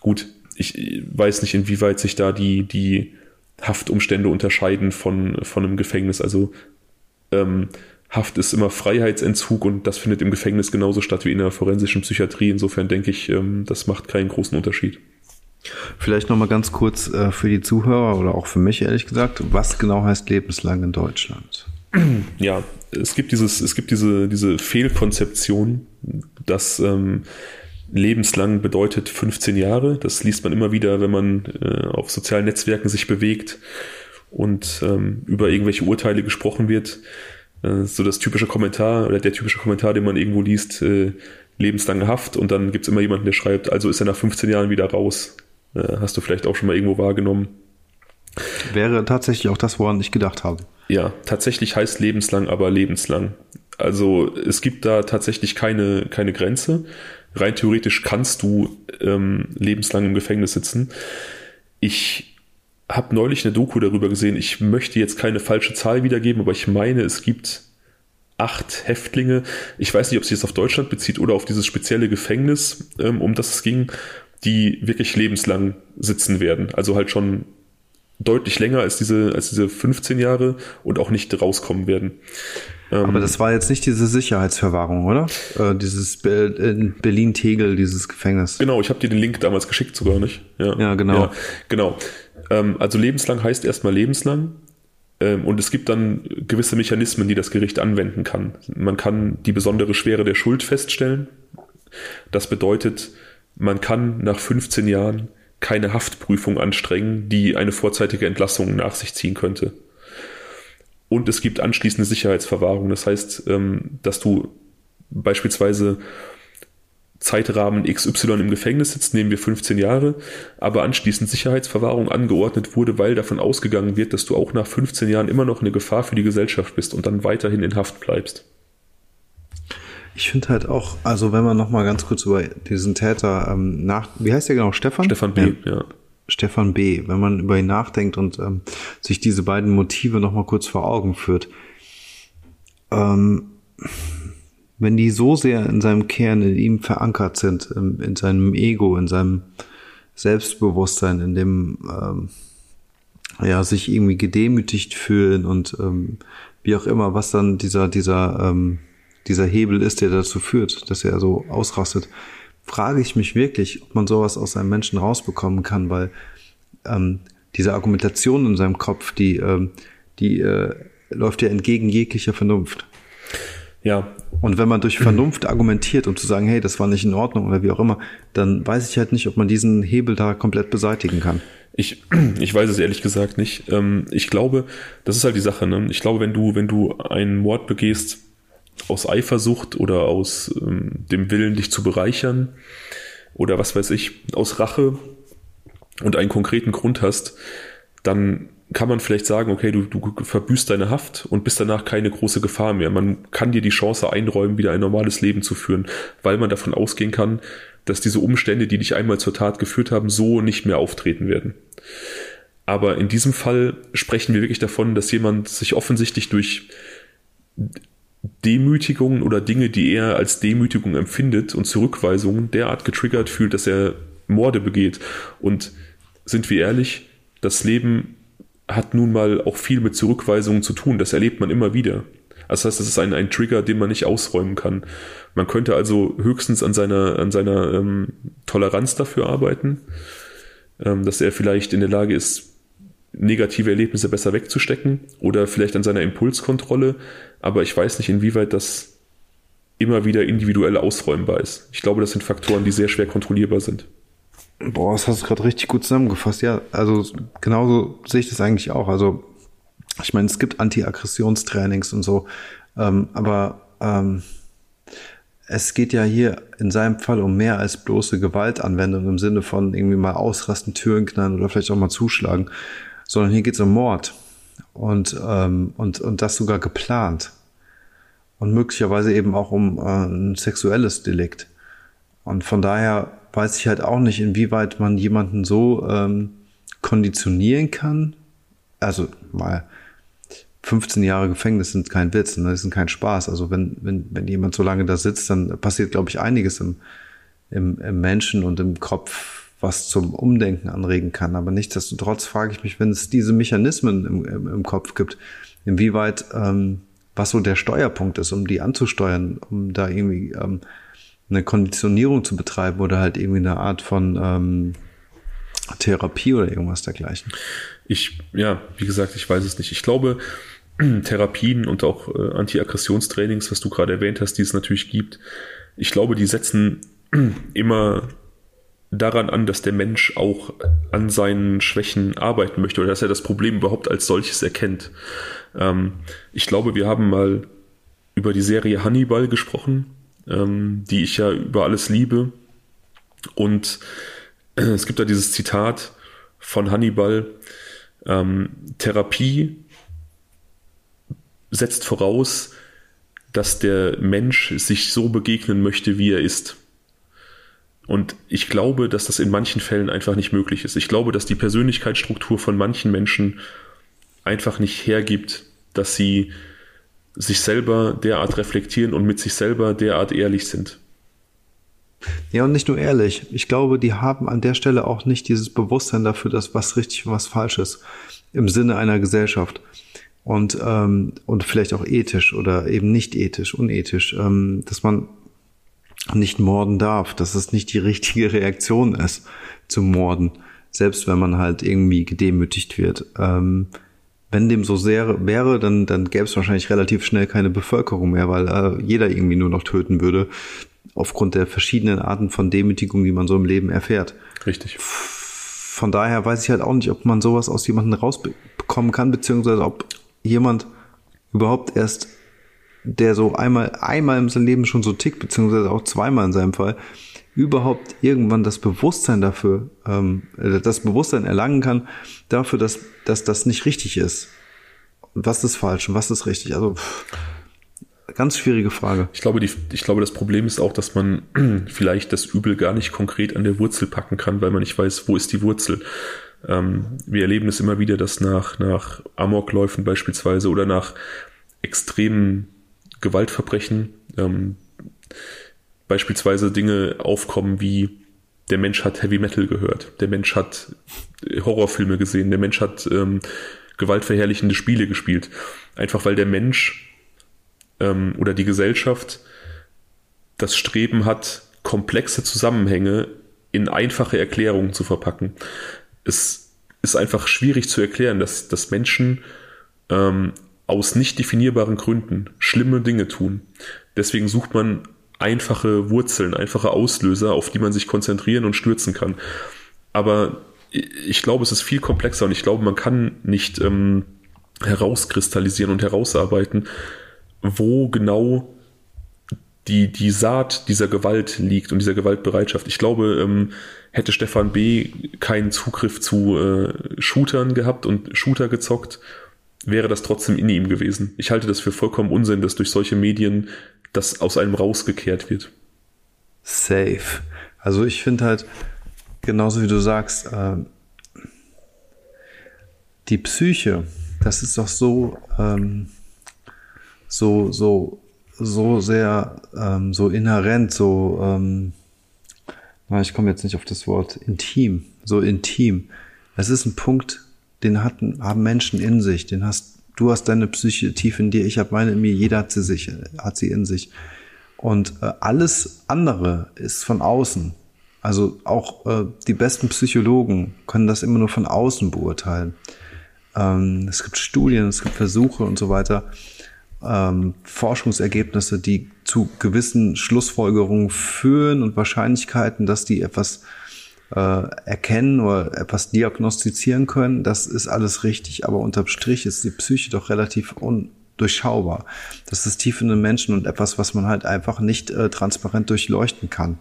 gut, ich weiß nicht, inwieweit sich da die, die Haftumstände unterscheiden von, von einem Gefängnis. Also ähm, Haft ist immer Freiheitsentzug und das findet im Gefängnis genauso statt wie in der forensischen Psychiatrie. Insofern denke ich, ähm, das macht keinen großen Unterschied. Vielleicht nochmal ganz kurz äh, für die Zuhörer oder auch für mich ehrlich gesagt, was genau heißt lebenslang in Deutschland? [clears throat] Ja, es gibt dieses, es gibt diese, diese Fehlkonzeption, dass ähm, lebenslang bedeutet 15 Jahre. Das liest man immer wieder, wenn man äh, auf sozialen Netzwerken sich bewegt und ähm, über irgendwelche Urteile gesprochen wird. Äh, so das typische Kommentar oder der typische Kommentar, den man irgendwo liest, äh, lebenslange Haft und dann gibt es immer jemanden, der schreibt, also ist er nach 15 Jahren wieder raus. Äh, hast du vielleicht auch schon mal irgendwo wahrgenommen. Wäre tatsächlich auch das, woran ich gedacht habe. Ja, tatsächlich heißt lebenslang, aber lebenslang. Also es gibt da tatsächlich keine, keine Grenze. Rein theoretisch kannst du ähm, lebenslang im Gefängnis sitzen. Ich habe neulich eine Doku darüber gesehen. Ich möchte jetzt keine falsche Zahl wiedergeben, aber ich meine, es gibt acht Häftlinge. Ich weiß nicht, ob sich das auf Deutschland bezieht oder auf dieses spezielle Gefängnis, ähm, um das es ging, die wirklich lebenslang sitzen werden. Also halt schon deutlich länger als diese, als diese 15 Jahre und auch nicht rauskommen werden. Ähm, Aber das war jetzt nicht diese Sicherheitsverwahrung, oder? Äh, dieses Be in Berlin-Tegel, dieses Gefängnis. Genau, ich habe dir den Link damals geschickt sogar nicht. Ja, ja genau. Ja, genau. Ähm, also lebenslang heißt erstmal lebenslang. Ähm, und es gibt dann gewisse Mechanismen, die das Gericht anwenden kann. Man kann die besondere Schwere der Schuld feststellen. Das bedeutet, man kann nach 15 Jahren keine Haftprüfung anstrengen, die eine vorzeitige Entlassung nach sich ziehen könnte. Und es gibt anschließende Sicherheitsverwahrung. Das heißt, ähm, dass du beispielsweise Zeitrahmen XY im Gefängnis sitzt, nehmen wir 15 Jahre, aber anschließend Sicherheitsverwahrung angeordnet wurde, weil davon ausgegangen wird, dass du auch nach 15 Jahren immer noch eine Gefahr für die Gesellschaft bist und dann weiterhin in Haft bleibst. Ich finde halt auch, also wenn man noch mal ganz kurz über diesen Täter ähm, nach, wie heißt der genau, Stefan? Stefan B. Ja. ja. Stefan B. Wenn man über ihn nachdenkt und ähm, sich diese beiden Motive noch mal kurz vor Augen führt, ähm, wenn die so sehr in seinem Kern in ihm verankert sind, in, in seinem Ego, in seinem Selbstbewusstsein, in dem ähm, ja sich irgendwie gedemütigt fühlen und ähm, wie auch immer, was dann dieser dieser ähm, dieser Hebel ist, der dazu führt, dass er so ausrastet, frage ich mich wirklich, ob man sowas aus einem Menschen rausbekommen kann, weil ähm, diese Argumentation in seinem Kopf, die, ähm, die äh, läuft ja entgegen jeglicher Vernunft. Ja. Und wenn man durch Vernunft argumentiert, um zu sagen, hey, das war nicht in Ordnung oder wie auch immer, dann weiß ich halt nicht, ob man diesen Hebel da komplett beseitigen kann. Ich, [clears throat] ich weiß es ehrlich gesagt nicht. Ähm, ich glaube, das ist halt die Sache. Ne? Ich glaube, wenn du, wenn du einen Mord begehst, aus Eifersucht oder aus ähm, dem Willen, dich zu bereichern oder was weiß ich, aus Rache und einen konkreten Grund hast, dann kann man vielleicht sagen, okay, du, du verbüßt deine Haft und bist danach keine große Gefahr mehr. Man kann dir die Chance einräumen, wieder ein normales Leben zu führen, weil man davon ausgehen kann, dass diese Umstände, die dich einmal zur Tat geführt haben, so nicht mehr auftreten werden. Aber in diesem Fall sprechen wir wirklich davon, dass jemand sich offensichtlich durch Demütigungen oder Dinge, die er als Demütigung empfindet und Zurückweisungen derart getriggert fühlt, dass er Morde begeht. Und sind wir ehrlich, das Leben hat nun mal auch viel mit Zurückweisungen zu tun. Das erlebt man immer wieder. Das heißt, das ist ein, ein Trigger, den man nicht ausräumen kann. Man könnte also höchstens an seiner, an seiner ähm, Toleranz dafür arbeiten, ähm, dass er vielleicht in der Lage ist, negative Erlebnisse besser wegzustecken oder vielleicht an seiner Impulskontrolle, aber ich weiß nicht, inwieweit das immer wieder individuell ausräumbar ist. Ich glaube, das sind Faktoren, die sehr schwer kontrollierbar sind. Boah, das hast du gerade richtig gut zusammengefasst. Ja, also genauso sehe ich das eigentlich auch. Also ich meine, es gibt Anti-Aggressionstrainings und so, ähm, aber ähm, es geht ja hier in seinem Fall um mehr als bloße Gewaltanwendung im Sinne von irgendwie mal ausrasten, Türen knallen oder vielleicht auch mal zuschlagen, sondern hier geht es um Mord und, ähm, und, und das sogar geplant und möglicherweise eben auch um äh, ein sexuelles Delikt. Und von daher weiß ich halt auch nicht, inwieweit man jemanden so ähm, konditionieren kann. Also mal 15 Jahre Gefängnis sind kein Witz, ne? das sind kein Spaß. Also wenn, wenn, wenn jemand so lange da sitzt, dann passiert, glaube ich, einiges im, im, im Menschen und im Kopf, was zum Umdenken anregen kann. Aber nichtsdestotrotz frage ich mich, wenn es diese Mechanismen im, im, im Kopf gibt, inwieweit ähm, was so der Steuerpunkt ist, um die anzusteuern, um da irgendwie ähm, eine Konditionierung zu betreiben oder halt irgendwie eine Art von ähm, Therapie oder irgendwas dergleichen. Ich, ja, wie gesagt, ich weiß es nicht. Ich glaube, [clears throat] Therapien und auch äh, Anti-Aggressionstrainings, was du gerade erwähnt hast, die es natürlich gibt, ich glaube, die setzen [clears throat] immer daran an, dass der Mensch auch an seinen Schwächen arbeiten möchte oder dass er das Problem überhaupt als solches erkennt. Ähm, ich glaube, wir haben mal über die Serie Hannibal gesprochen, ähm, die ich ja über alles liebe. Und äh, es gibt da dieses Zitat von Hannibal, ähm, Therapie setzt voraus, dass der Mensch sich so begegnen möchte, wie er ist. Und ich glaube, dass das in manchen Fällen einfach nicht möglich ist. Ich glaube, dass die Persönlichkeitsstruktur von manchen Menschen einfach nicht hergibt, dass sie sich selber derart reflektieren und mit sich selber derart ehrlich sind. Ja, und nicht nur ehrlich. Ich glaube, die haben an der Stelle auch nicht dieses Bewusstsein dafür, dass was richtig und was falsch ist. Im Sinne einer Gesellschaft. Und, ähm, und vielleicht auch ethisch oder eben nicht ethisch, unethisch. Ähm, dass man nicht morden darf, dass es nicht die richtige Reaktion ist zu morden. Selbst wenn man halt irgendwie gedemütigt wird. Ähm, wenn dem so sehr wäre, dann, dann gäbe es wahrscheinlich relativ schnell keine Bevölkerung mehr, weil äh, jeder irgendwie nur noch töten würde, aufgrund der verschiedenen Arten von Demütigung, die man so im Leben erfährt. Richtig. Von daher weiß ich halt auch nicht, ob man sowas aus jemandem rausbekommen kann, beziehungsweise ob jemand überhaupt erst, der so einmal, einmal in seinem Leben schon so tickt, beziehungsweise auch zweimal in seinem Fall, überhaupt irgendwann das Bewusstsein dafür, ähm, äh, das Bewusstsein erlangen kann, dafür, dass, dass das nicht richtig ist. Was ist falsch und was ist richtig? Also pff, ganz schwierige Frage. Ich glaube, die, ich glaube, das Problem ist auch, dass man [clears throat] vielleicht das Übel gar nicht konkret an der Wurzel packen kann, weil man nicht weiß, wo ist die Wurzel. Ähm, wir erleben es immer wieder, dass nach, nach Amokläufen beispielsweise oder nach extremen Gewaltverbrechen ähm, beispielsweise Dinge aufkommen wie der Mensch hat Heavy Metal gehört, der Mensch hat Horrorfilme gesehen, der Mensch hat ähm, gewaltverherrlichende Spiele gespielt. Einfach weil der Mensch ähm, oder die Gesellschaft das Streben hat, komplexe Zusammenhänge in einfache Erklärungen zu verpacken. Es ist einfach schwierig zu erklären, dass, dass Menschen ähm, aus nicht definierbaren Gründen schlimme Dinge tun. Deswegen sucht man einfache Wurzeln, einfache Auslöser, auf die man sich konzentrieren und stürzen kann. Aber ich glaube, es ist viel komplexer und ich glaube, man kann nicht ähm, herauskristallisieren und herausarbeiten, wo genau die, die Saat dieser Gewalt liegt und dieser Gewaltbereitschaft. Ich glaube, ähm, hätte Stefan B. keinen Zugriff zu äh, Shootern gehabt und Shooter gezockt, wäre das trotzdem in ihm gewesen. Ich halte das für vollkommen Unsinn, dass durch solche Medien das aus einem rausgekehrt wird. Safe. Also ich finde halt, genauso wie du sagst, äh, die Psyche, das ist doch so, ähm, so, so, so sehr, ähm, so inhärent, so, ähm, na, ich komme jetzt nicht auf das Wort intim, so intim. Es ist ein Punkt, den hatten, haben Menschen in sich, den hast du hast deine Psyche tief in dir, ich habe meine in mir, jeder hat sie sich, hat sie in sich. Und äh, alles andere ist von außen. Also auch äh, die besten Psychologen können das immer nur von außen beurteilen. Ähm, es gibt Studien, es gibt Versuche und so weiter, ähm, Forschungsergebnisse, die zu gewissen Schlussfolgerungen führen und Wahrscheinlichkeiten, dass die etwas äh, erkennen oder etwas diagnostizieren können. Das ist alles richtig, aber unterm Strich ist die Psyche doch relativ durchschaubar. Das ist tief in den Menschen und etwas, was man halt einfach nicht äh, transparent durchleuchten kann.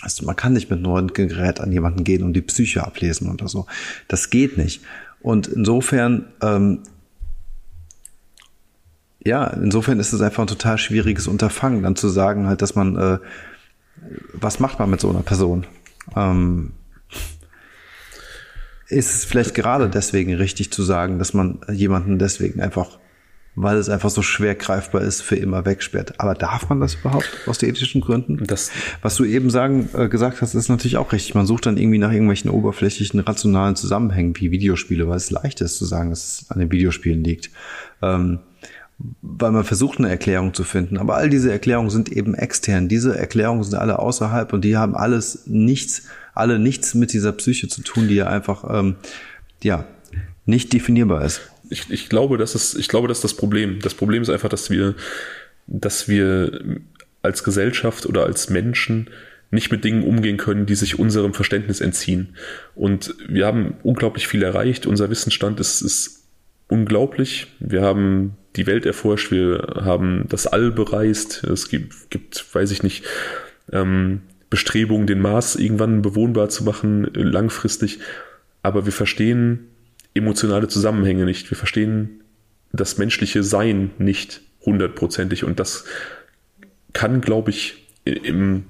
Also man kann nicht mit einem neuen Gerät an jemanden gehen und die Psyche ablesen oder so. Das geht nicht. Und insofern, ähm, ja, insofern ist es einfach ein total schwieriges Unterfangen, dann zu sagen halt, dass man, äh, was macht man mit so einer Person? Ähm, ist es vielleicht gerade deswegen richtig zu sagen, dass man jemanden deswegen einfach, weil es einfach so schwer greifbar ist, für immer wegsperrt. Aber darf man das überhaupt aus ethischen Gründen? Das Was du eben sagen, äh, gesagt hast, ist natürlich auch richtig. Man sucht dann irgendwie nach irgendwelchen oberflächlichen, rationalen Zusammenhängen wie Videospiele, weil es leicht ist zu sagen, dass es an den Videospielen liegt. Ähm, weil man versucht, eine Erklärung zu finden. Aber all diese Erklärungen sind eben extern. Diese Erklärungen sind alle außerhalb und die haben alles nichts alle nichts mit dieser Psyche zu tun, die ja einfach ähm, ja nicht definierbar ist. Ich, ich glaube, das ist, ich glaube, das ist das Problem. Das Problem ist einfach, dass wir, dass wir als Gesellschaft oder als Menschen nicht mit Dingen umgehen können, die sich unserem Verständnis entziehen. Und wir haben unglaublich viel erreicht. Unser Wissensstand ist, ist unglaublich. Wir haben die Welt erforscht, wir haben das All bereist. Es gibt, gibt weiß ich nicht, ähm, Bestrebungen, den Mars irgendwann bewohnbar zu machen, langfristig. Aber wir verstehen emotionale Zusammenhänge nicht. Wir verstehen das menschliche Sein nicht hundertprozentig. Und das kann, glaube ich, im,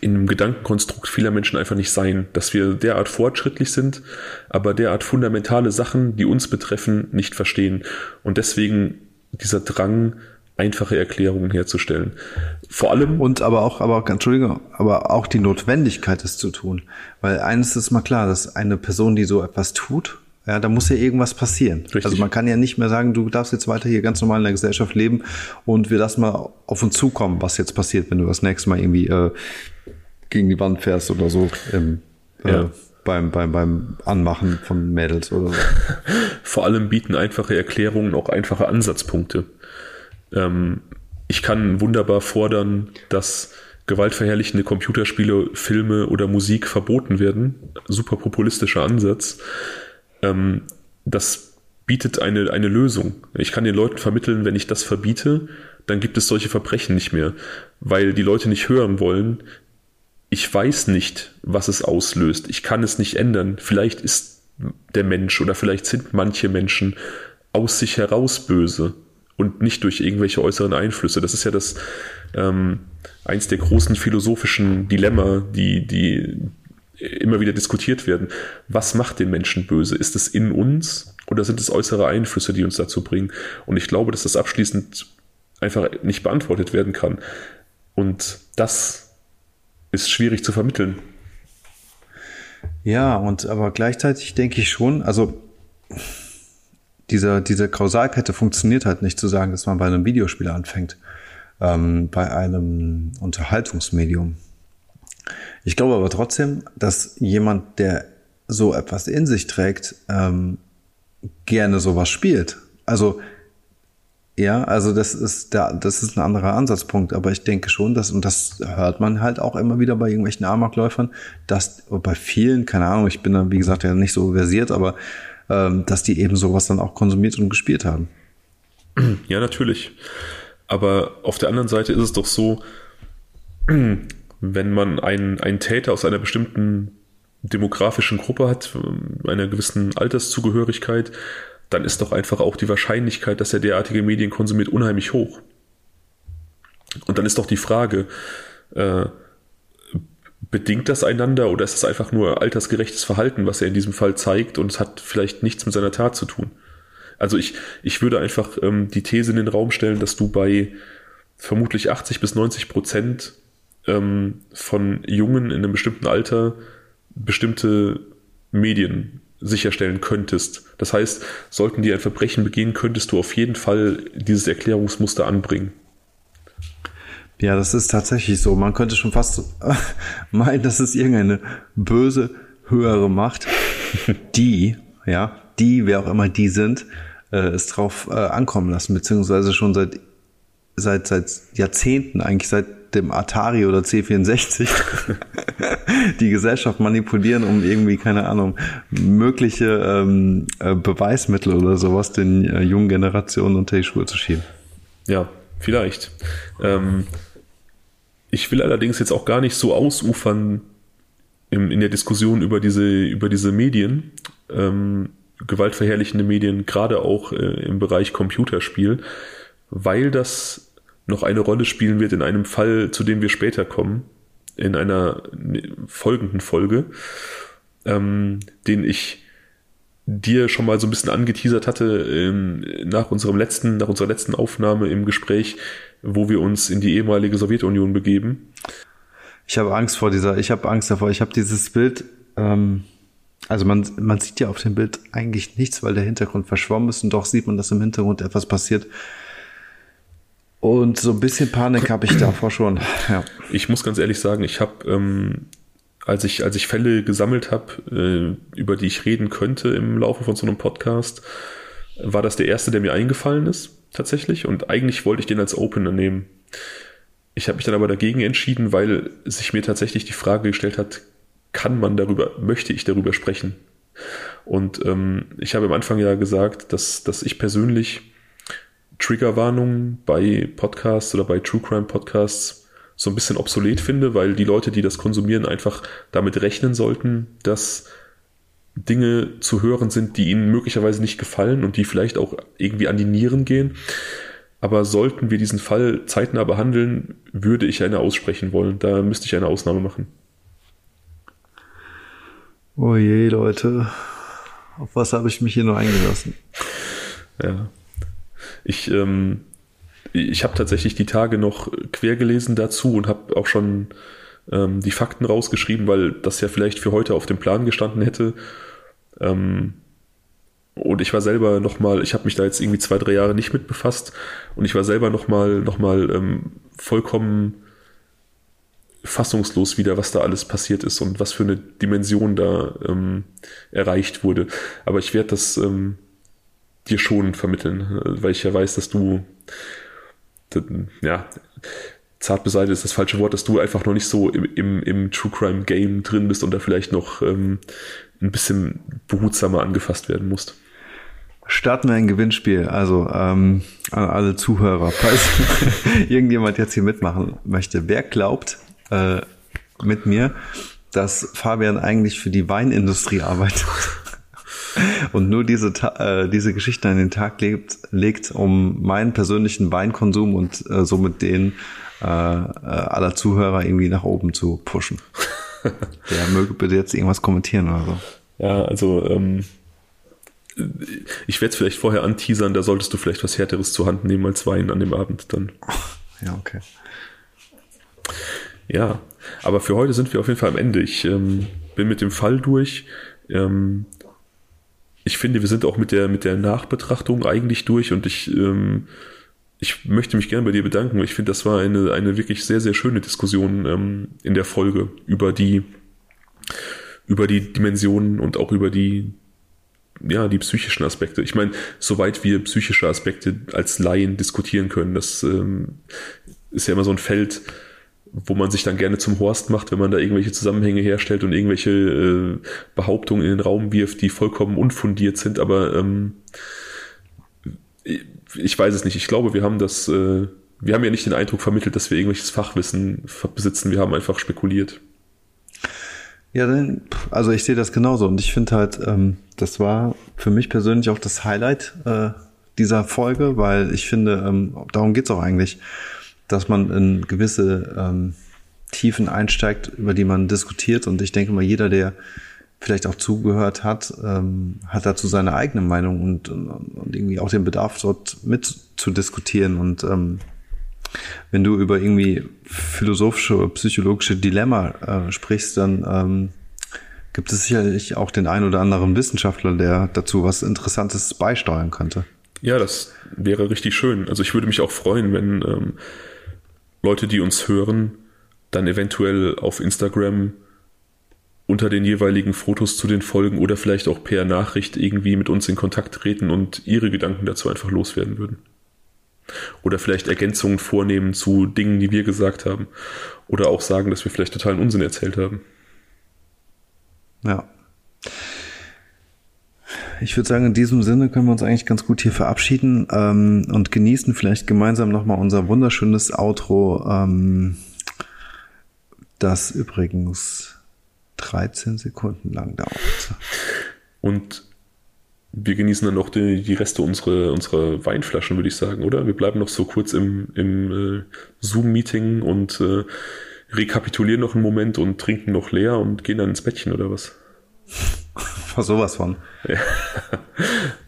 in einem Gedankenkonstrukt vieler Menschen einfach nicht sein, dass wir derart fortschrittlich sind, aber derart fundamentale Sachen, die uns betreffen, nicht verstehen. Und deswegen dieser Drang, einfache Erklärungen herzustellen. Vor allem. Und aber auch, aber Entschuldigung, aber auch die Notwendigkeit, es zu tun. Weil eines ist mal klar, dass eine Person, die so etwas tut, ja, da muss ja irgendwas passieren. Richtig. Also man kann ja nicht mehr sagen, du darfst jetzt weiter hier ganz normal in der Gesellschaft leben und wir lassen mal auf uns zukommen, was jetzt passiert, wenn du das nächste Mal irgendwie äh, gegen die Wand fährst oder so. Im, äh, ja. beim, beim, beim Anmachen von Mädels oder so. [laughs] Vor allem bieten einfache Erklärungen auch einfache Ansatzpunkte. Ähm, ich kann wunderbar fordern, dass gewaltverherrlichende Computerspiele, Filme oder Musik verboten werden. Super populistischer Ansatz. Ähm, das bietet eine, eine Lösung. Ich kann den Leuten vermitteln, wenn ich das verbiete, dann gibt es solche Verbrechen nicht mehr, weil die Leute nicht hören wollen. Ich weiß nicht, was es auslöst. Ich kann es nicht ändern. Vielleicht ist der Mensch oder vielleicht sind manche Menschen aus sich heraus böse und nicht durch irgendwelche äußeren Einflüsse. Das ist ja das ähm, eins der großen philosophischen Dilemma, die, die immer wieder diskutiert werden. Was macht den Menschen böse? Ist es in uns oder sind es äußere Einflüsse, die uns dazu bringen? Und ich glaube, dass das abschließend einfach nicht beantwortet werden kann. Und das ist schwierig zu vermitteln. Ja, und aber gleichzeitig denke ich schon, also diese, diese Kausalkette funktioniert halt nicht zu sagen, dass man bei einem Videospiel anfängt, ähm, bei einem Unterhaltungsmedium. Ich glaube aber trotzdem, dass jemand, der so etwas in sich trägt, ähm, gerne sowas spielt. Also ja, also das ist da, das ist ein anderer Ansatzpunkt, aber ich denke schon, dass, und das hört man halt auch immer wieder bei irgendwelchen Amokläufern, dass bei vielen, keine Ahnung, ich bin da, wie gesagt, ja nicht so versiert, aber ähm, dass die eben sowas dann auch konsumiert und gespielt haben. Ja, natürlich. Aber auf der anderen Seite ist es doch so, wenn man einen, einen Täter aus einer bestimmten demografischen Gruppe hat, einer gewissen Alterszugehörigkeit, dann ist doch einfach auch die Wahrscheinlichkeit, dass er derartige Medien konsumiert, unheimlich hoch. Und dann ist doch die Frage, äh, bedingt das einander oder ist es einfach nur altersgerechtes Verhalten, was er in diesem Fall zeigt und es hat vielleicht nichts mit seiner Tat zu tun? Also ich, ich würde einfach ähm, die These in den Raum stellen, dass du bei vermutlich 80 bis 90 Prozent ähm, von Jungen in einem bestimmten Alter bestimmte Medien sicherstellen könntest. Das heißt, sollten die ein Verbrechen begehen, könntest du auf jeden Fall dieses Erklärungsmuster anbringen. Ja, das ist tatsächlich so. Man könnte schon fast [laughs] meinen, dass es irgendeine böse höhere Macht, [laughs] die, ja, die, wer auch immer die sind, äh, es drauf äh, ankommen lassen, beziehungsweise schon seit seit seit Jahrzehnten, eigentlich seit dem Atari oder C64 [laughs] die Gesellschaft manipulieren, um irgendwie, keine Ahnung, mögliche ähm, äh, Beweismittel oder sowas den äh, jungen Generationen unter die Schuhe zu schieben. Ja, vielleicht. Ähm, ich will allerdings jetzt auch gar nicht so ausufern im, in der Diskussion über diese, über diese Medien, ähm, gewaltverherrlichende Medien, gerade auch äh, im Bereich Computerspiel, weil das noch eine Rolle spielen wird in einem Fall, zu dem wir später kommen, in einer folgenden Folge, ähm, den ich dir schon mal so ein bisschen angeteasert hatte ähm, nach unserem letzten, nach unserer letzten Aufnahme im Gespräch, wo wir uns in die ehemalige Sowjetunion begeben. Ich habe Angst vor dieser, ich habe Angst davor. Ich habe dieses Bild, ähm, also man, man sieht ja auf dem Bild eigentlich nichts, weil der Hintergrund verschwommen ist und doch sieht man, dass im Hintergrund etwas passiert. Und so ein bisschen Panik habe ich davor schon. Ja. Ich muss ganz ehrlich sagen, ich habe, ähm, als ich als ich Fälle gesammelt habe, äh, über die ich reden könnte im Laufe von so einem Podcast, war das der erste, der mir eingefallen ist tatsächlich. Und eigentlich wollte ich den als Opener nehmen. Ich habe mich dann aber dagegen entschieden, weil sich mir tatsächlich die Frage gestellt hat, kann man darüber, möchte ich darüber sprechen? Und ähm, ich habe am Anfang ja gesagt, dass, dass ich persönlich Triggerwarnungen bei Podcasts oder bei True Crime Podcasts so ein bisschen obsolet finde, weil die Leute, die das konsumieren, einfach damit rechnen sollten, dass Dinge zu hören sind, die ihnen möglicherweise nicht gefallen und die vielleicht auch irgendwie an die Nieren gehen. Aber sollten wir diesen Fall zeitnah behandeln, würde ich eine aussprechen wollen. Da müsste ich eine Ausnahme machen. Oh je, Leute. Auf was habe ich mich hier nur eingelassen? Ja. Ich, ähm, ich habe tatsächlich die Tage noch quer gelesen dazu und habe auch schon ähm, die Fakten rausgeschrieben, weil das ja vielleicht für heute auf dem Plan gestanden hätte. Ähm, und ich war selber nochmal, ich habe mich da jetzt irgendwie zwei, drei Jahre nicht mit befasst und ich war selber nochmal noch mal, ähm, vollkommen fassungslos wieder, was da alles passiert ist und was für eine Dimension da ähm, erreicht wurde. Aber ich werde das ähm, dir schon vermitteln, weil ich ja weiß, dass du, ja, zart beseitigt ist das falsche Wort, dass du einfach noch nicht so im, im, im True Crime Game drin bist und da vielleicht noch ähm, ein bisschen behutsamer angefasst werden musst. Starten wir ein Gewinnspiel. Also ähm, an alle Zuhörer, falls [laughs] irgendjemand jetzt hier mitmachen möchte. Wer glaubt äh, mit mir, dass Fabian eigentlich für die Weinindustrie arbeitet? Und nur diese, äh, diese Geschichte an den Tag legt, legt, um meinen persönlichen Weinkonsum und äh, somit den äh, äh, aller Zuhörer irgendwie nach oben zu pushen. [laughs] Der möge bitte jetzt irgendwas kommentieren oder so. Ja, also ähm, ich werde es vielleicht vorher anteasern, da solltest du vielleicht was Härteres zur Hand nehmen als Wein an dem Abend dann. [laughs] Ja, okay. Ja, aber für heute sind wir auf jeden Fall am Ende. Ich ähm, bin mit dem Fall durch. Ähm, ich finde, wir sind auch mit der, mit der Nachbetrachtung eigentlich durch und ich, ähm, ich möchte mich gerne bei dir bedanken. Ich finde, das war eine, eine wirklich sehr, sehr schöne Diskussion ähm, in der Folge über die, über die Dimensionen und auch über die, ja, die psychischen Aspekte. Ich meine, soweit wir psychische Aspekte als Laien diskutieren können, das ähm, ist ja immer so ein Feld, wo man sich dann gerne zum Horst macht, wenn man da irgendwelche Zusammenhänge herstellt und irgendwelche äh, Behauptungen in den Raum wirft, die vollkommen unfundiert sind. Aber ähm, ich weiß es nicht. Ich glaube, wir haben das, äh, wir haben ja nicht den Eindruck vermittelt, dass wir irgendwelches Fachwissen besitzen. Wir haben einfach spekuliert. Ja, also ich sehe das genauso und ich finde halt, ähm, das war für mich persönlich auch das Highlight äh, dieser Folge, weil ich finde, ähm, darum geht's auch eigentlich dass man in gewisse ähm, Tiefen einsteigt, über die man diskutiert. Und ich denke mal, jeder, der vielleicht auch zugehört hat, ähm, hat dazu seine eigene Meinung und, und irgendwie auch den Bedarf, dort mit zu diskutieren. Und ähm, wenn du über irgendwie philosophische oder psychologische Dilemma äh, sprichst, dann ähm, gibt es sicherlich auch den ein oder anderen Wissenschaftler, der dazu was Interessantes beisteuern könnte. Ja, das wäre richtig schön. Also ich würde mich auch freuen, wenn ähm, Leute, die uns hören, dann eventuell auf Instagram unter den jeweiligen Fotos zu den Folgen oder vielleicht auch per Nachricht irgendwie mit uns in Kontakt treten und ihre Gedanken dazu einfach loswerden würden. Oder vielleicht Ergänzungen vornehmen zu Dingen, die wir gesagt haben. Oder auch sagen, dass wir vielleicht totalen Unsinn erzählt haben. Ja. Ich würde sagen, in diesem Sinne können wir uns eigentlich ganz gut hier verabschieden ähm, und genießen vielleicht gemeinsam nochmal unser wunderschönes Outro, ähm, das übrigens 13 Sekunden lang dauert. Und wir genießen dann noch die, die Reste unserer, unserer Weinflaschen, würde ich sagen, oder? Wir bleiben noch so kurz im, im äh, Zoom-Meeting und äh, rekapitulieren noch einen Moment und trinken noch leer und gehen dann ins Bettchen, oder was? [laughs] Sowas von. Ja. [laughs]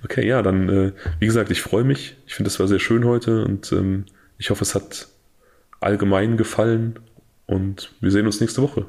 Okay, ja, dann, äh, wie gesagt, ich freue mich. Ich finde, es war sehr schön heute und ähm, ich hoffe, es hat allgemein gefallen und wir sehen uns nächste Woche.